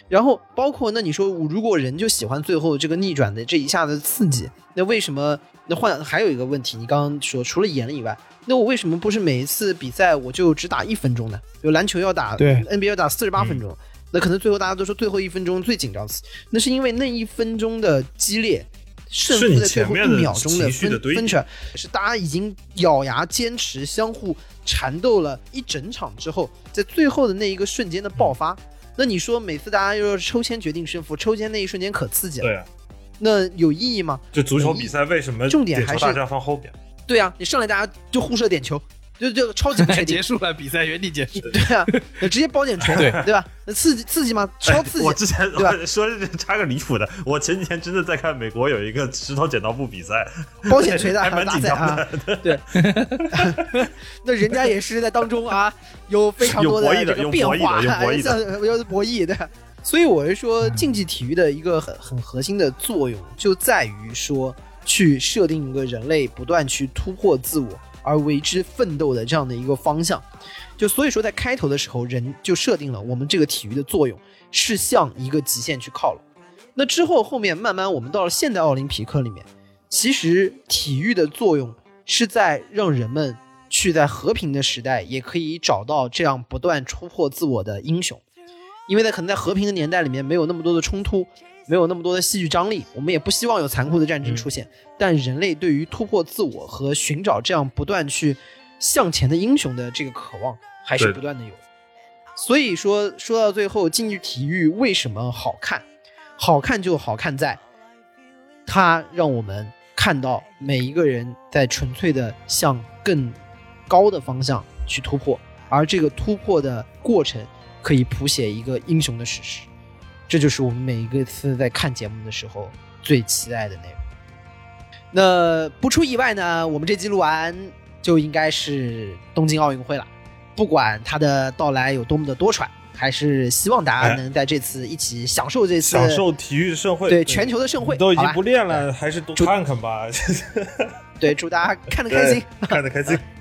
然后包括那你说，如果人就喜欢最后这个逆转的这一下的刺激，那为什么？那换还有一个问题，你刚刚说除了演了以外，那我为什么不是每一次比赛我就只打一分钟呢？有篮球要打，对，NBA 要打四十八分钟，那可能最后大家都说最后一分钟最紧张那是因为那一分钟的激烈，胜负在最后一秒钟的分分出来，是大家已经咬牙坚持，相互缠斗了一整场之后，在最后的那一个瞬间的爆发。那你说每次大家又是抽签决定胜负，抽签那一瞬间可刺激了，对啊，那有意义吗？就足球比赛为什么重点还是大家放后边？对啊，你上来大家就互射点球，就就超级不确定 结。束了，比赛原地结束。对啊，那直接包点锤，对对吧？那刺激刺激吗？超刺激！我之前对吧说插个离谱的，我前几天真的在看美国有一个石头剪刀布比赛，包剪锤的还蛮紧张大赛啊的。，对，那人家也是在当中啊，有非常多的这个变有博弈的化，有博弈的像有博弈的。所以我是说，竞技体育的一个很很核心的作用，就在于说，去设定一个人类不断去突破自我而为之奋斗的这样的一个方向。就所以说，在开头的时候，人就设定了我们这个体育的作用是向一个极限去靠拢。那之后，后面慢慢我们到了现代奥林匹克里面，其实体育的作用是在让人们去在和平的时代也可以找到这样不断突破自我的英雄。因为在可能在和平的年代里面，没有那么多的冲突，没有那么多的戏剧张力，我们也不希望有残酷的战争出现。但人类对于突破自我和寻找这样不断去向前的英雄的这个渴望，还是不断的有。所以说，说到最后，竞技体育为什么好看？好看就好看在，它让我们看到每一个人在纯粹的向更高的方向去突破，而这个突破的过程可以谱写一个英雄的史诗。这就是我们每一个次在看节目的时候最期待的内容。那不出意外呢，我们这季录完就应该是东京奥运会了。不管它的到来有多么的多舛，还是希望大家哎能在这次一起享受这次享受体育盛会，对全球的盛会。都已经不练了，还是多看看吧，对，祝大家看得开心。看得开心。